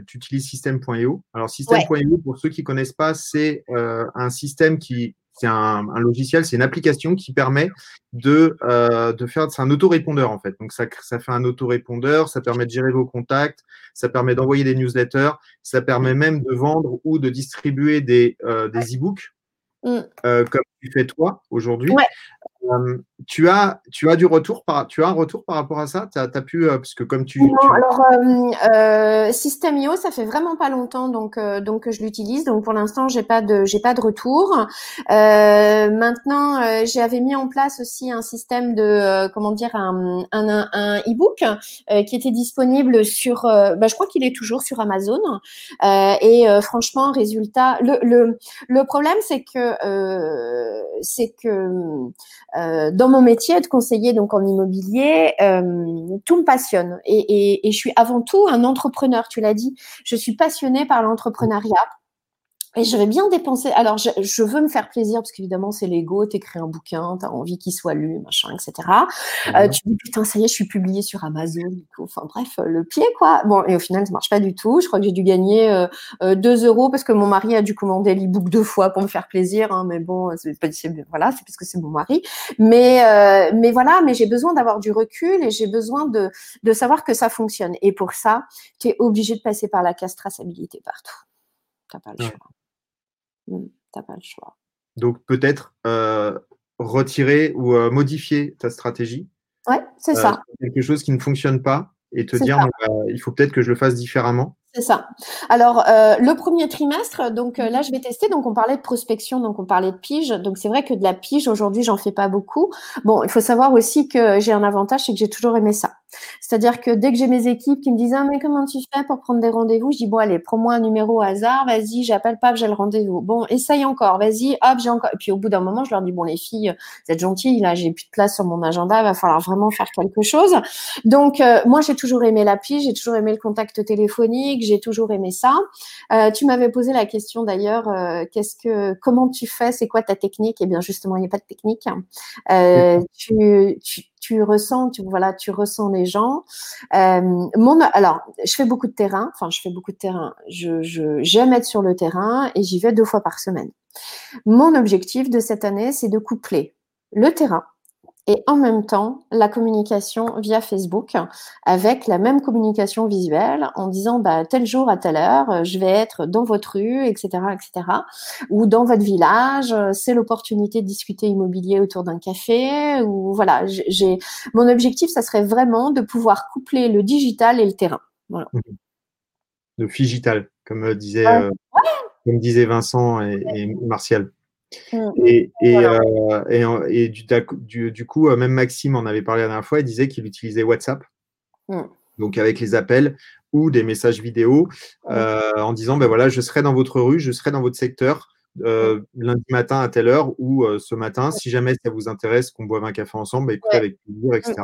Speaker 1: tu utilises System.io. Alors, System.io, pour ceux qui ne connaissent pas, c'est un système qui c'est un, logiciel, c'est une application qui permet de, euh, de faire, c'est un autorépondeur en fait. Donc ça, ça fait un autorépondeur, ça permet de gérer vos contacts, ça permet d'envoyer des newsletters, ça permet même de vendre ou de distribuer des, euh, des e-books, mm. euh, comme tu fais toi aujourd'hui. Euh, tu, as, tu as du retour par, tu as un retour par rapport à ça? Tu as, pu, euh, parce que comme tu.
Speaker 2: Non, alors euh, System.io, ça fait vraiment pas longtemps donc, donc je l'utilise. Donc pour l'instant, j'ai pas de j'ai pas de retour. maintenant, j'avais mis en place aussi un système de comment dire un, un, un e-book qui était disponible sur. Bah, je crois qu'il est toujours sur Amazon. et franchement, résultat, le, le, le problème c'est que c'est que euh, mon métier de conseiller donc en immobilier, euh, tout me passionne et, et, et, je suis avant tout un entrepreneur. Tu l'as dit, je suis passionnée par l'entrepreneuriat. Et je vais bien dépenser. Alors, je, veux me faire plaisir parce qu'évidemment, c'est l'ego. T'écris un bouquin, t'as envie qu'il soit lu, machin, etc. Euh, tu dis putain, ça y est, je suis publiée sur Amazon. Enfin bref, euh, le pied quoi. Bon, et au final, ça marche pas du tout. Je crois que j'ai dû gagner euh, 2 euh, euros parce que mon mari a dû commander l'e-book deux fois pour me faire plaisir. Hein, mais bon, c'est pas voilà, c'est parce que c'est mon mari. Mais euh, mais voilà, mais j'ai besoin d'avoir du recul et j'ai besoin de de savoir que ça fonctionne. Et pour ça, tu es obligé de passer par la casse traçabilité partout. T'as pas le choix. Mmh, t'as pas le choix.
Speaker 1: Donc peut-être euh, retirer ou euh, modifier ta stratégie.
Speaker 2: Ouais, c'est euh, ça.
Speaker 1: Quelque chose qui ne fonctionne pas et te dire bah, il faut peut-être que je le fasse différemment.
Speaker 2: C'est ça. Alors, euh, le premier trimestre, donc euh, là, je vais tester. Donc, on parlait de prospection, donc on parlait de pige. Donc, c'est vrai que de la pige, aujourd'hui, j'en fais pas beaucoup. Bon, il faut savoir aussi que j'ai un avantage, c'est que j'ai toujours aimé ça. C'est-à-dire que dès que j'ai mes équipes qui me disent, ah, mais comment tu fais pour prendre des rendez-vous? Je dis, bon, allez, prends-moi un numéro au hasard, vas-y, j'appelle pas, j'ai le rendez-vous. Bon, essaye encore, vas-y, hop, j'ai encore. Et puis, au bout d'un moment, je leur dis, bon, les filles, vous êtes gentilles, là, j'ai plus de place sur mon agenda, va falloir vraiment faire quelque chose. Donc, euh, moi, j'ai toujours aimé la pige, j'ai toujours aimé le contact téléphonique, j'ai toujours aimé ça. Euh, tu m'avais posé la question d'ailleurs, euh, qu'est-ce que, comment tu fais, c'est quoi ta technique? Eh bien, justement, il n'y a pas de technique. Euh, tu, tu, tu ressens, tu, voilà, tu ressens les gens. Mon, alors, je fais beaucoup de terrain. Enfin, je fais beaucoup de terrain. Je, j'aime être sur le terrain et j'y vais deux fois par semaine. Mon objectif de cette année, c'est de coupler le terrain et en même temps la communication via Facebook avec la même communication visuelle en disant bah, tel jour à telle heure je vais être dans votre rue etc etc ou dans votre village c'est l'opportunité de discuter immobilier autour d'un café. Ou voilà j'ai mon objectif ça serait vraiment de pouvoir coupler le digital et le terrain. Voilà. Mmh.
Speaker 1: le digital comme euh, disait euh, comme disait Vincent et, et Martial Mmh. Et, euh, et, du, du, coup, euh, même Maxime en avait parlé la dernière fois, il disait qu'il utilisait WhatsApp. Mmh. donc avec les appels ou des messages vidéo en disant ben voilà, je serai dans votre rue, je serai dans votre secteur. lundi matin à telle heure ou ce matin, si jamais ça vous intéresse qu'on boive un café ensemble, bah, écoutez avec plaisir, etc.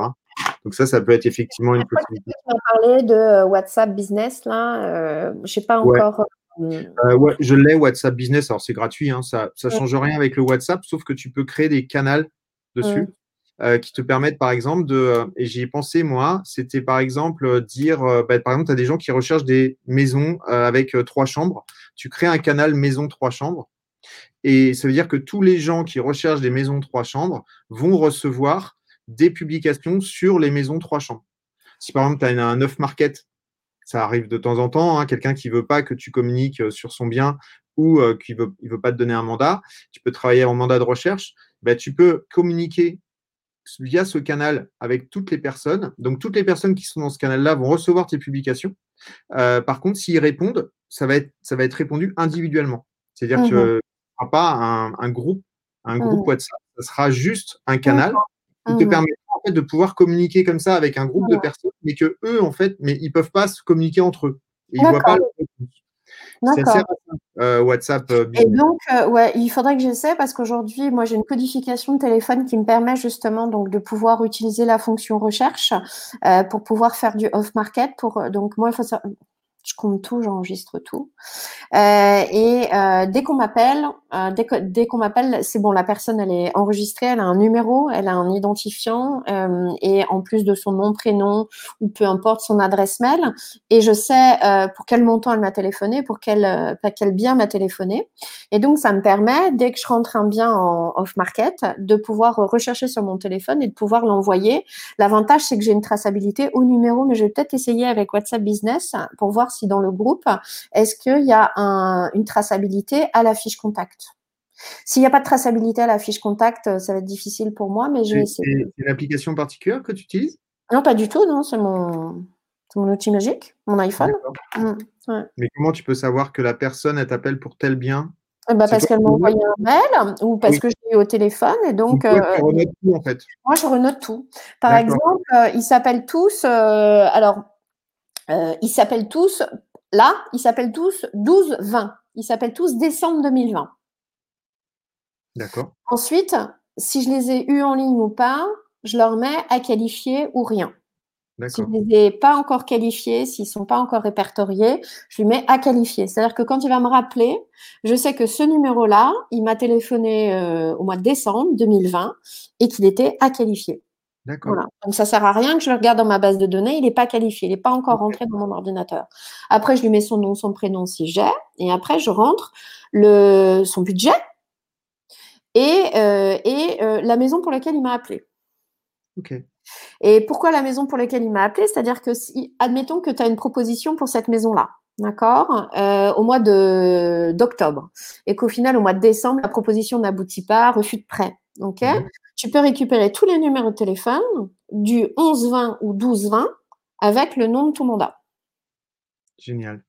Speaker 1: Donc ça, ça peut être effectivement une possibilité.
Speaker 2: Tu as parlé de WhatsApp Business là, je sais pas encore.
Speaker 1: Euh, je l'ai WhatsApp Business, alors c'est gratuit, hein, ça ne change rien avec le WhatsApp, sauf que tu peux créer des canaux dessus. Euh, qui te permettent par exemple de, euh, et j'y ai pensé moi, c'était par exemple dire, bah, par exemple, tu as des gens qui recherchent des maisons avec trois chambres, tu crées un canal maison trois chambres, et ça veut dire que tous les gens qui recherchent des maisons trois chambres vont recevoir des publications sur les maisons trois chambres. Si par exemple, tu as un neuf market ça arrive de temps en temps, hein, quelqu'un qui ne veut pas que tu communiques euh, sur son bien ou euh, qui ne veut, pas te donner un mandat, tu peux travailler en mandat de recherche, ben, tu peux communiquer via ce canal avec toutes les personnes. Donc, toutes les personnes qui sont dans ce canal-là vont recevoir tes publications. Euh, par contre, s'ils répondent, ça va, être, ça va être répondu individuellement. C'est-à-dire que ce ne sera pas un, groupe, un groupe WhatsApp, ce sera juste un canal qui te permet de pouvoir communiquer comme ça avec un groupe de personnes, mais que eux, en fait, mais ils peuvent pas se communiquer entre eux. ils voient pas c'est euh, WhatsApp.
Speaker 2: Euh, et donc, euh, ouais, il faudrait que j'essaie parce qu'aujourd'hui, moi, j'ai une codification de téléphone qui me permet justement donc de pouvoir utiliser la fonction recherche pour pouvoir faire du off-market. Pour donc, moi, il faut je compte tout, j'enregistre tout. Euh, et euh, dès qu'on m'appelle, euh, dès, qu'on m'appelle, c'est bon, la personne elle est enregistrée, elle a un numéro, elle a un identifiant et en plus de son nom, prénom ou peu importe son adresse mail. Et je sais pour quel montant elle m'a téléphoné, pour quel quel bien m'a téléphoné. Et donc ça me permet dès que je rentre un bien en off market de pouvoir rechercher sur mon téléphone et de pouvoir l'envoyer. L'avantage c'est que j'ai une traçabilité au numéro, mais je vais peut-être essayer avec WhatsApp Business pour voir si dans le groupe, est-ce qu'il y a une traçabilité à la fiche contact? S'il n'y a pas de traçabilité à la fiche contact, ça va être difficile pour moi, mais je vais essayer.
Speaker 1: C'est une application particulière que tu utilises?
Speaker 2: Non, pas du tout, non, c'est mon, mon outil magique, mon iPhone.
Speaker 1: Mmh, mais comment tu peux savoir que la personne, elle t'appelle pour tel bien?
Speaker 2: Ben, parce qu'elle m'a envoyé un mail ou parce que je l'ai eu au téléphone. Et donc,
Speaker 1: euh, tout, en fait.
Speaker 2: Moi, je renote tout. Par exemple, euh, ils s'appellent tous. Euh, alors, euh, ils s'appellent tous, là, ils s'appellent tous 12-20. Ils s'appellent tous décembre 2020.
Speaker 1: D'accord.
Speaker 2: Ensuite, si je les ai eus en ligne ou pas, je leur mets à qualifier ou rien. Si je ne les ai pas encore qualifiés, s'ils ne sont pas encore répertoriés, je lui mets à qualifier. C'est-à-dire que quand il va me rappeler, je sais que ce numéro-là, il m'a téléphoné euh, au mois de décembre 2020 et qu'il était à qualifier.
Speaker 1: D'accord.
Speaker 2: Donc ça sert à rien que je le regarde dans ma base de données, il n'est pas qualifié, il n'est pas encore rentré dans mon ordinateur. Après, je lui mets son nom, son prénom si j'ai, et après je rentre le, son budget et, euh, et euh, la maison pour laquelle il m'a appelé.
Speaker 1: Ok.
Speaker 2: Et pourquoi la maison pour laquelle il m'a appelé? C'est-à-dire que si, admettons que tu as une proposition pour cette maison-là, d'accord, euh, au mois de d'octobre, et qu'au final, au mois de décembre, la proposition n'aboutit pas, refus de prêt. Ok, mhm tu peux récupérer tous les numéros de téléphone du 11-20 ou 12-20 avec le nom de ton mandat.
Speaker 1: Génial.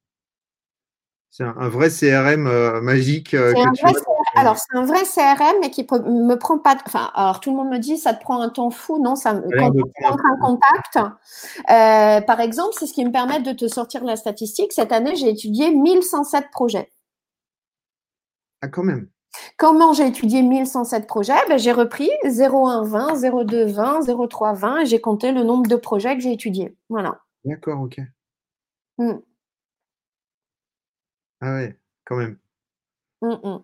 Speaker 1: C'est un, vrai CRM euh, magique. Euh,
Speaker 2: alors, c'est un vrai CRM, mais qui ne me prend pas. Enfin, alors tout le monde me dit ça te prend un temps fou. Non, ça quand tu contact, euh, par exemple, c'est ce qui me permet de te sortir la statistique. Cette année, j'ai étudié 1107 projets.
Speaker 1: Ah, quand même.
Speaker 2: Comment j'ai étudié 1107 projets? Ben, J'ai repris 01 20, 02 20, 03 20 et j'ai compté le nombre de projets que j'ai étudiés. Voilà.
Speaker 1: D'accord, ok. Mmh. Ah ouais, quand même.
Speaker 2: Mmh, mmh.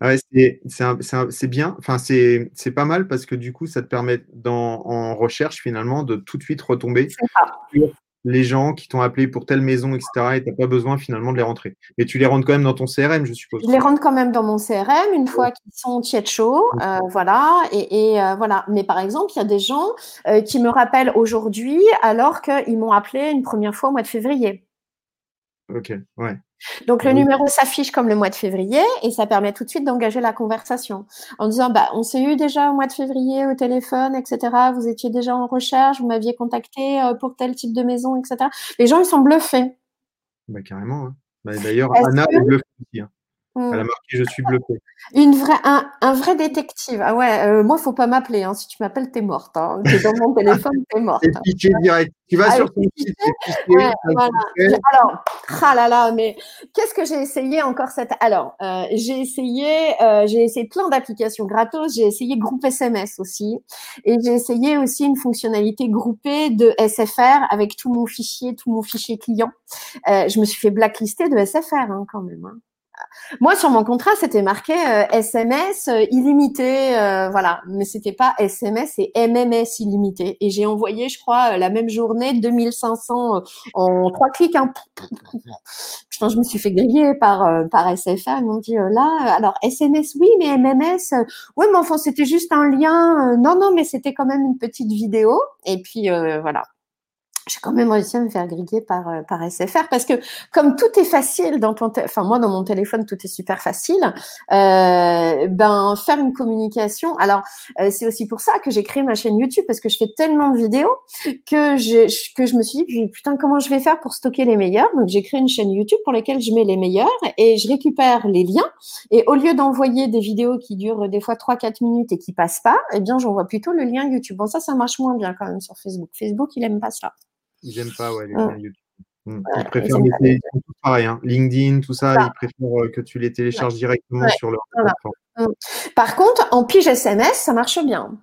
Speaker 1: Ah c'est bien, enfin c'est pas mal parce que du coup ça te permet dans, en recherche finalement de tout de suite retomber les gens qui t'ont appelé pour telle maison, etc. Et tu n'as pas besoin finalement de les rentrer. Mais tu les rentres quand même dans ton CRM, je suppose.
Speaker 2: Je les rentre quand même dans mon CRM une fois qu'ils sont tiède chaud. Euh, voilà. Et, euh, voilà. Mais par exemple, il y a des gens euh, qui me rappellent aujourd'hui alors qu'ils m'ont appelé une première fois au mois de février.
Speaker 1: Ok, ouais.
Speaker 2: Donc le numéro s'affiche comme le mois de février et ça permet tout de suite d'engager la conversation en disant bah on s'est eu déjà au mois de février au téléphone etc. Vous étiez déjà en recherche, vous m'aviez contacté euh, pour tel type de maison etc. Les gens ils sont bluffés.
Speaker 1: Bah, carrément. Hein. Bah, d'ailleurs Anna est bluffée aussi. Hein. Elle a marqué je suis bloqué.
Speaker 2: Une vraie, un, un vrai détective. Ah ouais, euh, moi, faut pas m'appeler. Hein. Si tu m'appelles, t'es morte. Hein. T'es dans mon téléphone, t'es morte.
Speaker 1: Piqué direct. Tu vas
Speaker 2: Ah,
Speaker 1: sur ton site,
Speaker 2: Ouais, voilà. Alors, ah là là, mais qu'est-ce que j'ai essayé encore cette Alors, euh, j'ai essayé, euh, j'ai essayé plein d'applications gratos. J'ai essayé groupe SMS aussi, et j'ai essayé aussi une fonctionnalité groupée de SFR avec tout mon fichier, tout mon fichier client. Euh, je me suis fait blacklister de SFR hein, quand même. hein. Moi, sur mon contrat, c'était marqué euh, SMS euh, illimité, euh, voilà, mais c'était pas SMS et MMS illimité. Et j'ai envoyé, je crois, euh, la même journée 2500 euh, en trois clics. Hein. Je me suis fait griller par euh, par SFR. Ils m'ont dit euh, là, euh, alors SMS, oui, mais MMS, euh, ouais, mais enfin, c'était juste un lien. euh, non, non, mais c'était quand même une petite vidéo. Et puis euh, voilà j'ai quand même réussi à me faire griller par, euh, par SFR parce que comme tout est facile dans ton, enfin moi dans mon téléphone tout est super facile, euh, ben faire une communication. Alors euh, c'est aussi pour ça que j'ai créé ma chaîne YouTube parce que je fais tellement de vidéos que je que je me suis dit putain comment je vais faire pour stocker les meilleurs? Donc j'ai créé une chaîne YouTube pour laquelle je mets les meilleurs et je récupère les liens et au lieu d'envoyer des vidéos qui durent des fois 3-4 minutes et qui passent pas, eh bien j'envoie plutôt le lien YouTube. Bon ça ça marche moins bien quand même sur Facebook. Facebook il aime pas ça.
Speaker 1: Ils n'aiment pas ouais, les
Speaker 2: Mm.
Speaker 1: liens YouTube. Mm.
Speaker 2: Ouais,
Speaker 1: Ils préfèrent
Speaker 2: ils
Speaker 1: les
Speaker 2: pas
Speaker 1: télé- tous pareils, hein. LinkedIn, tout ça,
Speaker 2: Ça.
Speaker 1: ils préfèrent euh, que tu les télécharges directement
Speaker 2: Ouais.
Speaker 1: sur leur
Speaker 2: Voilà.
Speaker 1: plateforme.
Speaker 2: Par contre, en pige SMS, ça marche bien.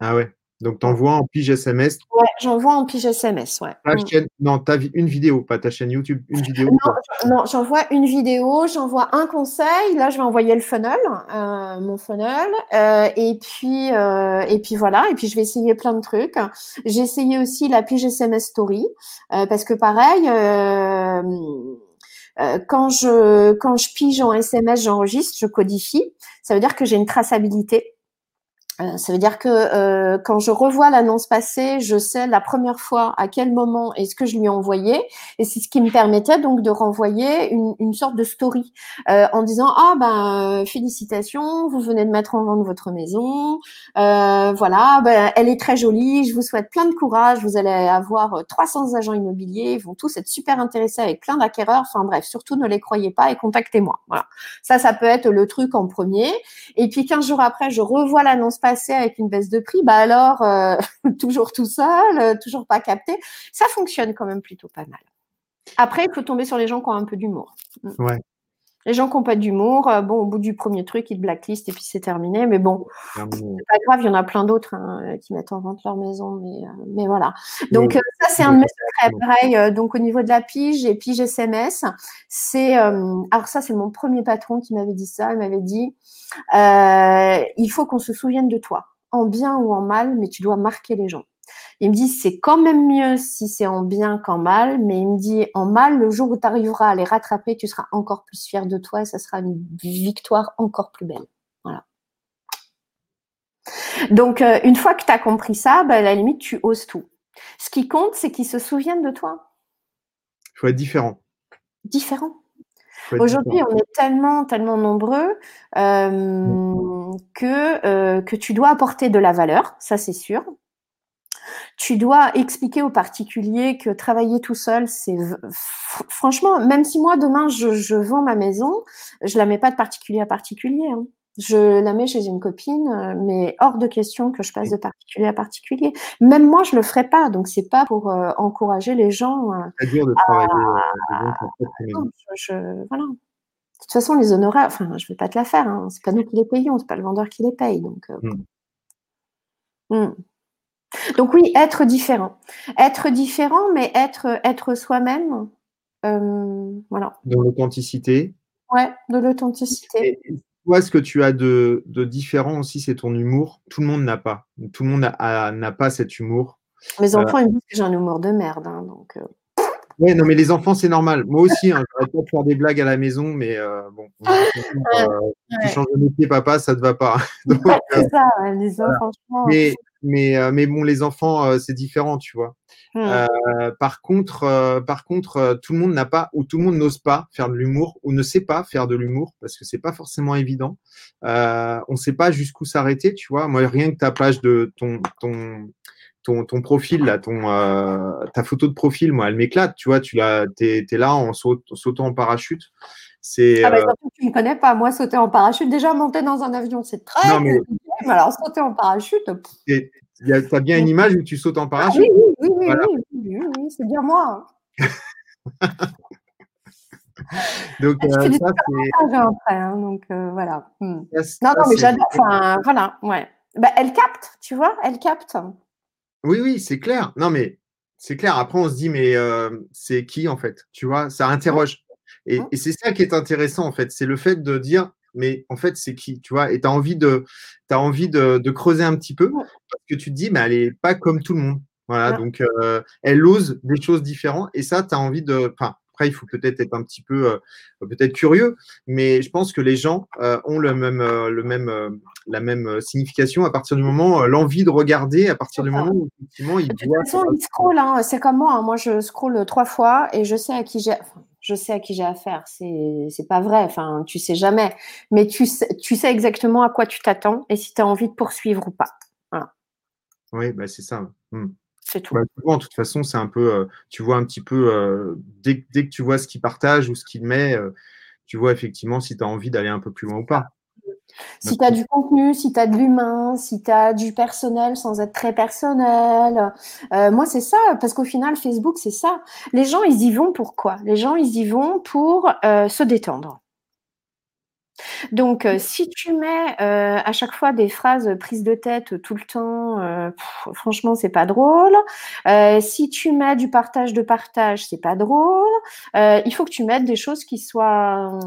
Speaker 1: Ah ouais. Donc t'envoies en pige SMS
Speaker 2: Ouais, j'envoie en pige SMS, ouais.
Speaker 1: ta
Speaker 2: Mm.
Speaker 1: chaîne, non, ta une vidéo, pas ta chaîne YouTube, une vidéo.
Speaker 2: Non. Non, j'envoie une vidéo, j'envoie un conseil. Là, je vais envoyer le funnel, euh, mon funnel, euh, et puis euh, et puis voilà. Et puis je vais essayer plein de trucs. J'ai essayé aussi la pige SMS Story euh, parce que pareil. euh, euh, quand je quand je pige en SMS, j'enregistre, je codifie. Ça veut dire que j'ai une traçabilité. Euh, ça veut dire que euh, quand je revois l'annonce passée, je sais la première fois à quel moment est-ce que je lui ai envoyé, et c'est ce qui me permettait donc de renvoyer une, une sorte de story euh, en disant ah ben félicitations, vous venez de mettre en vente votre maison, voilà, ben, elle est très jolie, je vous souhaite plein de courage, vous allez avoir euh, 300 agents immobiliers, ils vont tous être super intéressés avec plein d'acquéreurs, enfin bref, surtout ne les croyez pas et contactez-moi. Voilà, ça ça peut être le truc en premier. Et puis 15 jours après, je revois l'annonce passée avec une baisse de prix. Bah alors, euh, toujours tout seul, euh, toujours pas capté. Ça fonctionne quand même plutôt pas mal. Après, il faut tomber sur les gens qui ont un peu d'humour. Mm. Les gens qui n'ont pas d'humour, euh, bon, au bout du premier truc, ils te blacklistent et puis c'est terminé. Mais bon,
Speaker 1: Terminé.
Speaker 2: c'est pas grave, il y en a plein d'autres hein, euh, qui mettent en vente leur maison. Mais, euh, mais voilà. Donc, euh, ça, c'est un de mes secrets. Pareil, euh, donc au niveau de la pige et pige SMS, c'est. euh, alors, ça, c'est mon premier patron qui m'avait dit ça. Il m'avait dit euh, il faut qu'on se souvienne de toi, en bien ou en mal, mais tu dois marquer les gens. Il me dit c'est quand même mieux si c'est en bien qu'en mal, mais il me dit en mal, le jour où tu arriveras à les rattraper, tu seras encore plus fier de toi et ça sera une victoire encore plus belle. Voilà. Donc, euh, une fois que tu as compris ça, bah, à la limite, tu oses tout. Ce qui compte, c'est qu'ils se souviennent de toi.
Speaker 1: Il faut être différent.
Speaker 2: Différent. Aujourd'hui, on est tellement, tellement nombreux euh, que, euh, que tu dois apporter de la valeur, ça c'est sûr. Tu dois expliquer aux particuliers que travailler tout seul, c'est franchement, même si moi demain je, je vends ma maison, je la mets pas de particulier à particulier. hein. Je la mets chez une copine, euh, mais hors de question que je passe de particulier à particulier. Même moi, je le ferai pas. Donc c'est pas pour euh, encourager les gens. euh,
Speaker 1: C'est dur de travailler
Speaker 2: non, je, je- voilà. De toute façon, les honoraires, enfin, je vais pas te la faire. Hein. C'est pas nous qui les payons, c'est pas le vendeur qui les paye. Donc, euh, hmm. Donc oui, être différent, être différent, mais être être soi-même. euh, voilà.
Speaker 1: Dans l'authenticité.
Speaker 2: Ouais, de l'authenticité.
Speaker 1: Toi, ce que tu as de, de différent aussi, c'est ton humour? Tout le monde n'a pas. Tout le monde n'a pas cet humour.
Speaker 2: Mes enfants, ils me disent que j'ai un humour de merde. hein, donc, euh,
Speaker 1: Ouais, non, mais les enfants, c'est normal. Moi aussi, hein, j'arrête pas de faire des blagues à la maison, mais euh, bon, euh, tu changes de métier, papa, ça te va pas. Donc,
Speaker 2: ouais,
Speaker 1: euh,
Speaker 2: c'est ça, les enfants, franchement.
Speaker 1: mais, mais, euh, mais bon, les enfants, euh, c'est différent, tu vois.
Speaker 2: hmm.
Speaker 1: Euh, par contre, euh, par contre, euh, tout le monde n'a pas ou tout le monde n'ose pas faire de l'humour ou ne sait pas faire de l'humour parce que c'est pas forcément évident. Euh, on sait pas jusqu'où s'arrêter, tu vois. Moi, rien que ta page de ton ton ton, ton profil, là, ton, euh, ta photo de profil, moi, elle m'éclate. Tu vois, tu l'as, es, là en, sautant en parachute.
Speaker 2: C'est, ah bah, tu ne connais pas. Moi, sauter en parachute, déjà monter dans un avion, c'est très non, mais... alors sauter en parachute.
Speaker 1: Tu as bien une image où tu sautes en ah parachute.
Speaker 2: oui, oui, oui, oui, oui, c'est bien moi. donc, euh, ça, c'est. Après, hein, donc euh, voilà. Hmm. non, non, mais j'adore. Enfin, voilà, ouais. Bah, elle capte, tu vois, elle capte.
Speaker 1: Oui, oui, c'est clair. Non, mais c'est clair. Après, on se dit, mais euh, c'est qui en fait Tu vois, ça interroge. Et, et c'est ça qui est intéressant en fait. C'est le fait de dire, mais en fait, c'est qui Tu vois, et tu as envie, de, as envie de, de, creuser un petit peu parce que tu te dis, mais elle n'est pas comme tout le monde. Voilà, donc euh, elle ose des choses différentes et ça, tu as envie de. Enfin, après, il faut peut-être être un petit peu, euh, peut-être curieux, mais je pense que les gens euh, ont le même, le même, la même signification à partir du moment, l'envie de regarder, à partir du moment où effectivement ils voient.
Speaker 2: De hein, c'est comme moi. Hein. Moi, je scroll trois fois et je sais à qui j'ai. je sais à qui j'ai affaire. C'est, c'est pas vrai. Enfin, tu sais jamais. Mais tu sais, tu sais exactement à quoi tu t'attends et si tu as envie de poursuivre ou pas. Voilà.
Speaker 1: Oui, bah, c'est ça. Hmm. C'est tout. Bah, de toute façon, c'est un peu, euh, tu vois un petit peu, euh, dès, dès, que tu vois ce qu'il partage ou ce qu'il met, euh, tu vois effectivement si tu as envie d'aller un peu plus loin ou pas.
Speaker 2: Si tu as du contenu, si tu as de l'humain, si tu as du personnel sans être très personnel. moi, c'est ça, parce qu'au final, Facebook, c'est ça. Les gens, ils y vont pour quoi? Les gens, ils y vont pour se détendre. Donc, euh, si tu mets euh, à chaque fois des phrases prises de tête tout le temps, euh, franchement, c'est pas drôle. si tu mets du partage de partage, c'est pas drôle. il faut que tu mettes des choses qui soient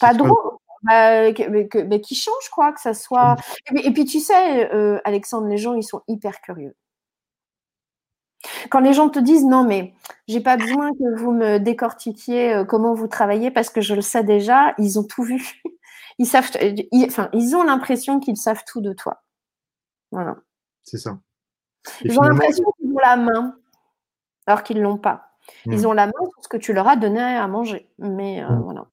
Speaker 2: pas drôles. Bah, mais, qui changent, quoi, que ça soit. et puis, tu sais, Alexandre, les gens, ils sont hyper curieux. Quand les gens te disent non, mais j'ai pas besoin que vous me décortiquiez euh, comment vous travaillez parce que je le sais déjà, ils ont tout vu. Ils savent, enfin, ils ont l'impression qu'ils savent tout de toi. Voilà.
Speaker 1: C'est ça.
Speaker 2: Ils ont l'impression qu'ils ont la main, alors qu'ils l'ont pas. Ils hmm. ont la main sur ce que tu leur as donné à manger. Mais euh, hmm. voilà.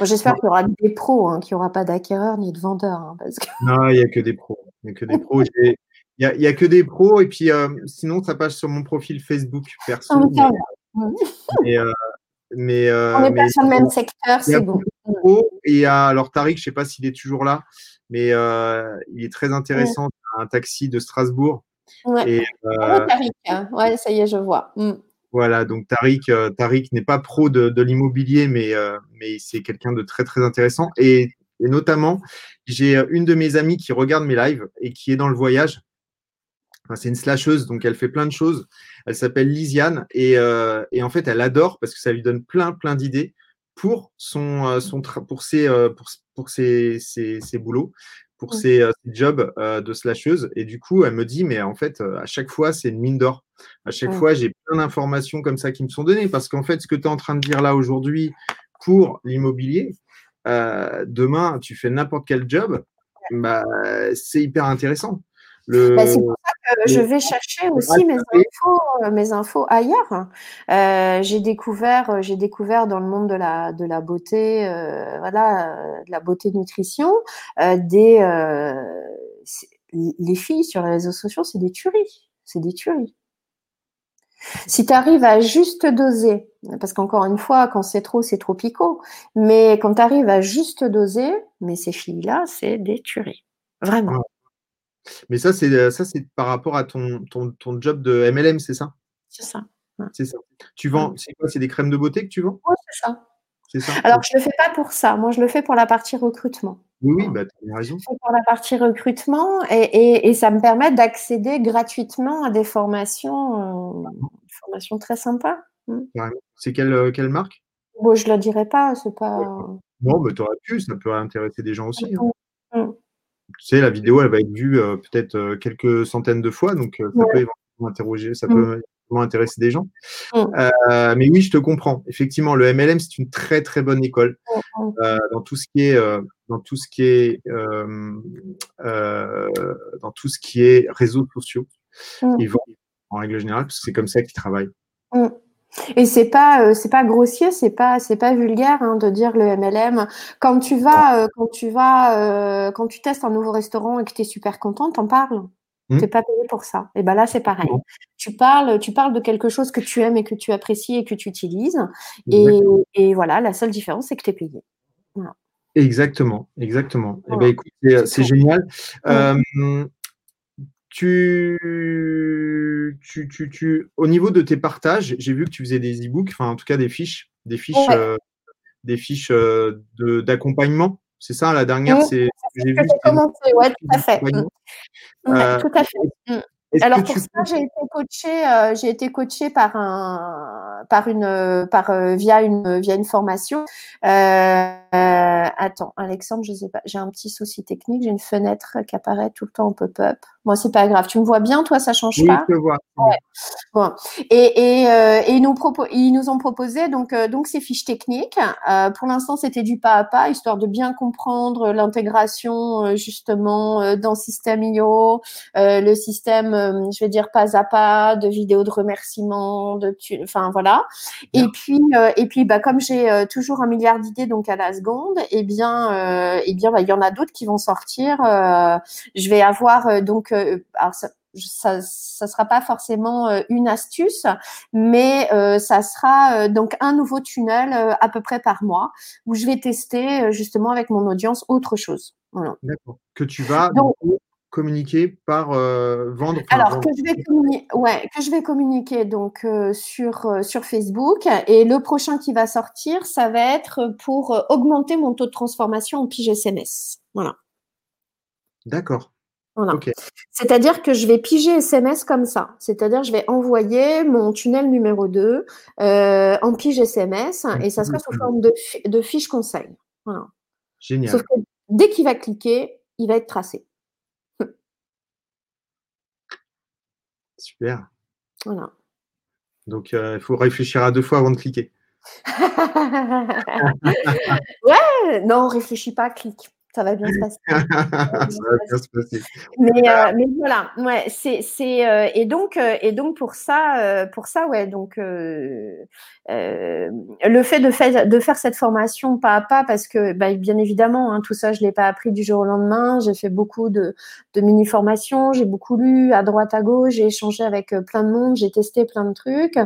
Speaker 2: J'espère qu'il y aura des pros, hein, qu'il n'y aura pas d'acquéreurs ni de vendeurs. Hein, parce que...
Speaker 1: Non, il n'y a que des pros. Il n'y a que des pros. Il n'y a, que des pros et puis euh, sinon ça passe sur mon profil Facebook perso. Ah, mais, euh, mais, euh,
Speaker 2: on n'est pas sur le même secteur, c'est bon.
Speaker 1: Et alors Tariq, je ne sais pas s'il est toujours là, mais il est très intéressant. Un taxi de Strasbourg.
Speaker 2: Ouais. Tariq, hein. ouais, ça y est, je vois. Mm.
Speaker 1: Voilà, donc Tariq, Tariq n'est pas pro de, de l'immobilier, mais, mais c'est quelqu'un de très très intéressant. Et, et notamment, j'ai une de mes amies qui regarde mes lives et qui est dans le voyage c'est une slasheuse, donc elle fait plein de choses. Elle s'appelle Lisiane euh, et, en fait, elle adore parce que ça lui donne plein, plein d'idées pour son, euh, son pour ses, euh, pour, pour ses, ses, boulots, pour ses, jobs de slasheuse. Et du coup, elle me dit, mais en fait, à chaque fois, c'est une mine d'or. À chaque fois, j'ai plein d'informations comme ça qui me sont données parce qu'en fait, ce que tu es en train de dire là aujourd'hui pour l'immobilier, demain, tu fais n'importe quel job, bah, c'est hyper intéressant.
Speaker 2: Bah, c'est pour ça que je vais chercher aussi mes infos, euh, mes infos ailleurs. Euh, j'ai découvert, euh, j'ai découvert dans le monde de la, de la beauté, voilà, de la beauté nutrition, des, les filles sur les réseaux sociaux, c'est des tueries, c'est des tueries. Si tu arrives à juste doser, parce qu'encore une fois, quand c'est trop, c'est trop picot, mais quand tu arrives à juste doser, mais ces filles-là, c'est des tueries. Vraiment.
Speaker 1: Mais ça, c'est euh, ça, c'est par rapport à ton, ton, ton job de MLM, c'est ça?
Speaker 2: C'est ça.
Speaker 1: C'est ça. Tu vends, c'est quoi C'est des crèmes de beauté que tu vends?
Speaker 2: Oui, c'est ça. Ça? Alors, je ne le fais pas pour ça. Moi, je le fais pour la partie recrutement.
Speaker 1: Oui, oui, bah, tu as raison. Je
Speaker 2: pour la partie recrutement et, et, et ça me permet d'accéder gratuitement à des formations, euh, formations très sympas.
Speaker 1: Hmm. C'est quelle, euh, quelle marque?
Speaker 2: Bon, Je ne le dirai pas. C'est pas...
Speaker 1: Non, mais tu aurais pu. Ça peut intéresser des gens aussi. Hein. Hmm tu sais, la vidéo, elle va être vue euh, peut-être euh, quelques centaines de fois, donc euh, ça peut éventuellement interroger, ça peut mm. intéresser des gens. Mm. mais oui, je te comprends. Effectivement, le MLM, c'est une très très bonne école mm, dans tout ce qui est dans tout ce qui est dans tout ce qui est réseaux sociaux. Ils vont en règle générale, parce que c'est comme ça qu'ils travaillent.
Speaker 2: Et c'est pas euh, c'est pas grossier, c'est pas c'est pas vulgaire hein, de dire le MLM. Quand tu vas euh, quand tu vas euh, quand tu testes un nouveau restaurant et que tu es super content, t'en parles. Tu
Speaker 1: Mmh.
Speaker 2: n'es pas payé pour ça. Et ben là c'est pareil. Tu parles tu parles de quelque chose que tu aimes et que tu apprécies et que tu utilises. Et, voilà, la seule différence c'est que tu es payé.
Speaker 1: Exactement, exactement. Eh ben, écoute, c'est, génial. Tu tu tu tu au niveau de tes partages, j'ai vu que tu faisais des e-books, enfin, en tout cas, des fiches des fiches,
Speaker 2: Ouais.
Speaker 1: heu, des fiches, de d'accompagnement. C'est ça, la dernière,
Speaker 2: Mmh.
Speaker 1: c'est j'ai vu,
Speaker 2: commencé, ouais, tout à fait. Mmh. Ouais,
Speaker 1: Heu,
Speaker 2: tout à fait.
Speaker 1: Est-ce
Speaker 2: Alors pour ça, j'ai été coachée, heu, j'ai été coachée par un par une, par, via une via une formation. Attends, Alexandre, je sais pas, j'ai un petit souci technique, j'ai une fenêtre qui apparaît tout le temps en pop-up. Bon, c'est pas grave. Tu me vois bien, toi, ça change
Speaker 1: oui,
Speaker 2: pas?
Speaker 1: je te vois,
Speaker 2: Ouais.
Speaker 1: bon.
Speaker 2: Et, et, euh, et ils, nous propo- ils nous ont proposé donc, euh, donc ces fiches techniques. Euh, pour l'instant, c'était du pas à pas, histoire de bien comprendre l'intégration euh, justement euh, dans System.io, euh, le système, euh, je vais dire pas à pas, de vidéos de remerciements, de, enfin voilà.
Speaker 1: Bien.
Speaker 2: Et puis, euh, et puis, bah comme j'ai euh, toujours un milliard d'idées donc à la seconde, eh bien, euh, eh bien, bah, il y en a d'autres qui vont sortir. euh, je vais avoir euh, donc, alors ça, ça, ça sera pas forcément une astuce, mais ça sera donc un nouveau tunnel à peu près par mois où je vais tester justement avec mon audience autre chose. Voilà.
Speaker 1: D'accord. Que tu vas
Speaker 2: Donc,
Speaker 1: communiquer par, heu, vendre,
Speaker 2: alors
Speaker 1: vendre.
Speaker 2: que je vais communiquer, ouais, que je vais communiquer donc euh, sur euh, sur Facebook et le prochain qui va sortir, ça va être pour euh, augmenter mon taux de transformation en pige SMS. Voilà.
Speaker 1: D'accord.
Speaker 2: Voilà. C'est-à-dire que je vais piger SMS comme ça. C'est-à-dire je vais envoyer mon tunnel numéro 2 euh, en pige SMS et ça sera sous forme de, fi- de fiche conseil. Voilà.
Speaker 1: Génial.
Speaker 2: Sauf que dès qu'il va cliquer, il va être tracé.
Speaker 1: Super.
Speaker 2: Voilà.
Speaker 1: Donc, heu, il faut réfléchir à 2 fois avant de cliquer.
Speaker 2: ouais, non, réfléchis pas, clique. Ça va bien se passer.
Speaker 1: Ça va bien se passer.
Speaker 2: Mais, euh, mais voilà, ouais, c'est, c'est euh, et donc euh, et donc pour ça, pour ça, ouais, donc le fait de faire de faire cette formation pas à pas, parce que bah, bien évidemment, hein, tout ça, je l'ai pas appris du jour au lendemain. J'ai fait beaucoup de, de mini formations, j'ai beaucoup lu à droite à gauche, j'ai échangé avec plein de monde, j'ai testé plein de trucs.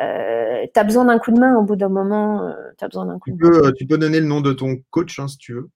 Speaker 2: Euh, tu as besoin d'un coup de main au bout d'un moment, euh, tu as besoin d'un coup
Speaker 1: Tu
Speaker 2: de main.
Speaker 1: peux, euh, tu peux donner le nom de ton coach hein, si tu veux.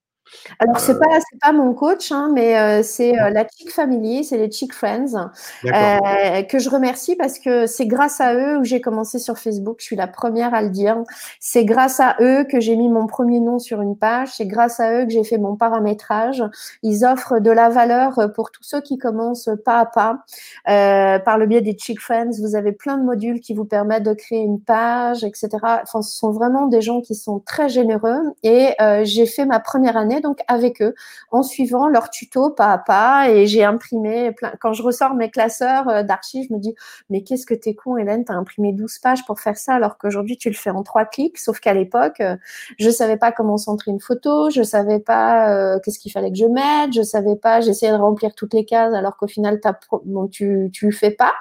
Speaker 2: Alors, c'est
Speaker 1: Euh,
Speaker 2: pas, mon coach, hein, mais euh, c'est euh, la Chick Family, c'est les Chick Friends, euh, que je remercie parce que c'est grâce à eux où j'ai commencé sur Facebook. Je suis la première à le dire. C'est grâce à eux que j'ai mis mon premier nom sur une page. C'est grâce à eux que j'ai fait mon paramétrage. Ils offrent de la valeur pour tous ceux qui commencent pas à pas. Par le biais des Chick Friends, vous avez plein de modules qui vous permettent de créer une page, etc. Enfin, ce sont vraiment des gens qui sont très généreux. Et j'ai fait ma première année donc avec eux en suivant leur tuto pas à pas et j'ai imprimé plein quand je ressors mes classeurs euh, d'archives je me dis mais qu'est-ce que t'es con Hélène t'as imprimé 12 pages pour faire ça alors qu'aujourd'hui tu le fais en trois clics. Sauf qu'à l'époque euh, je savais pas comment centrer une photo je savais pas euh, qu'est-ce qu'il fallait que je mette je savais pas j'essayais de remplir toutes les cases alors qu'au final bon, tu tu le fais pas.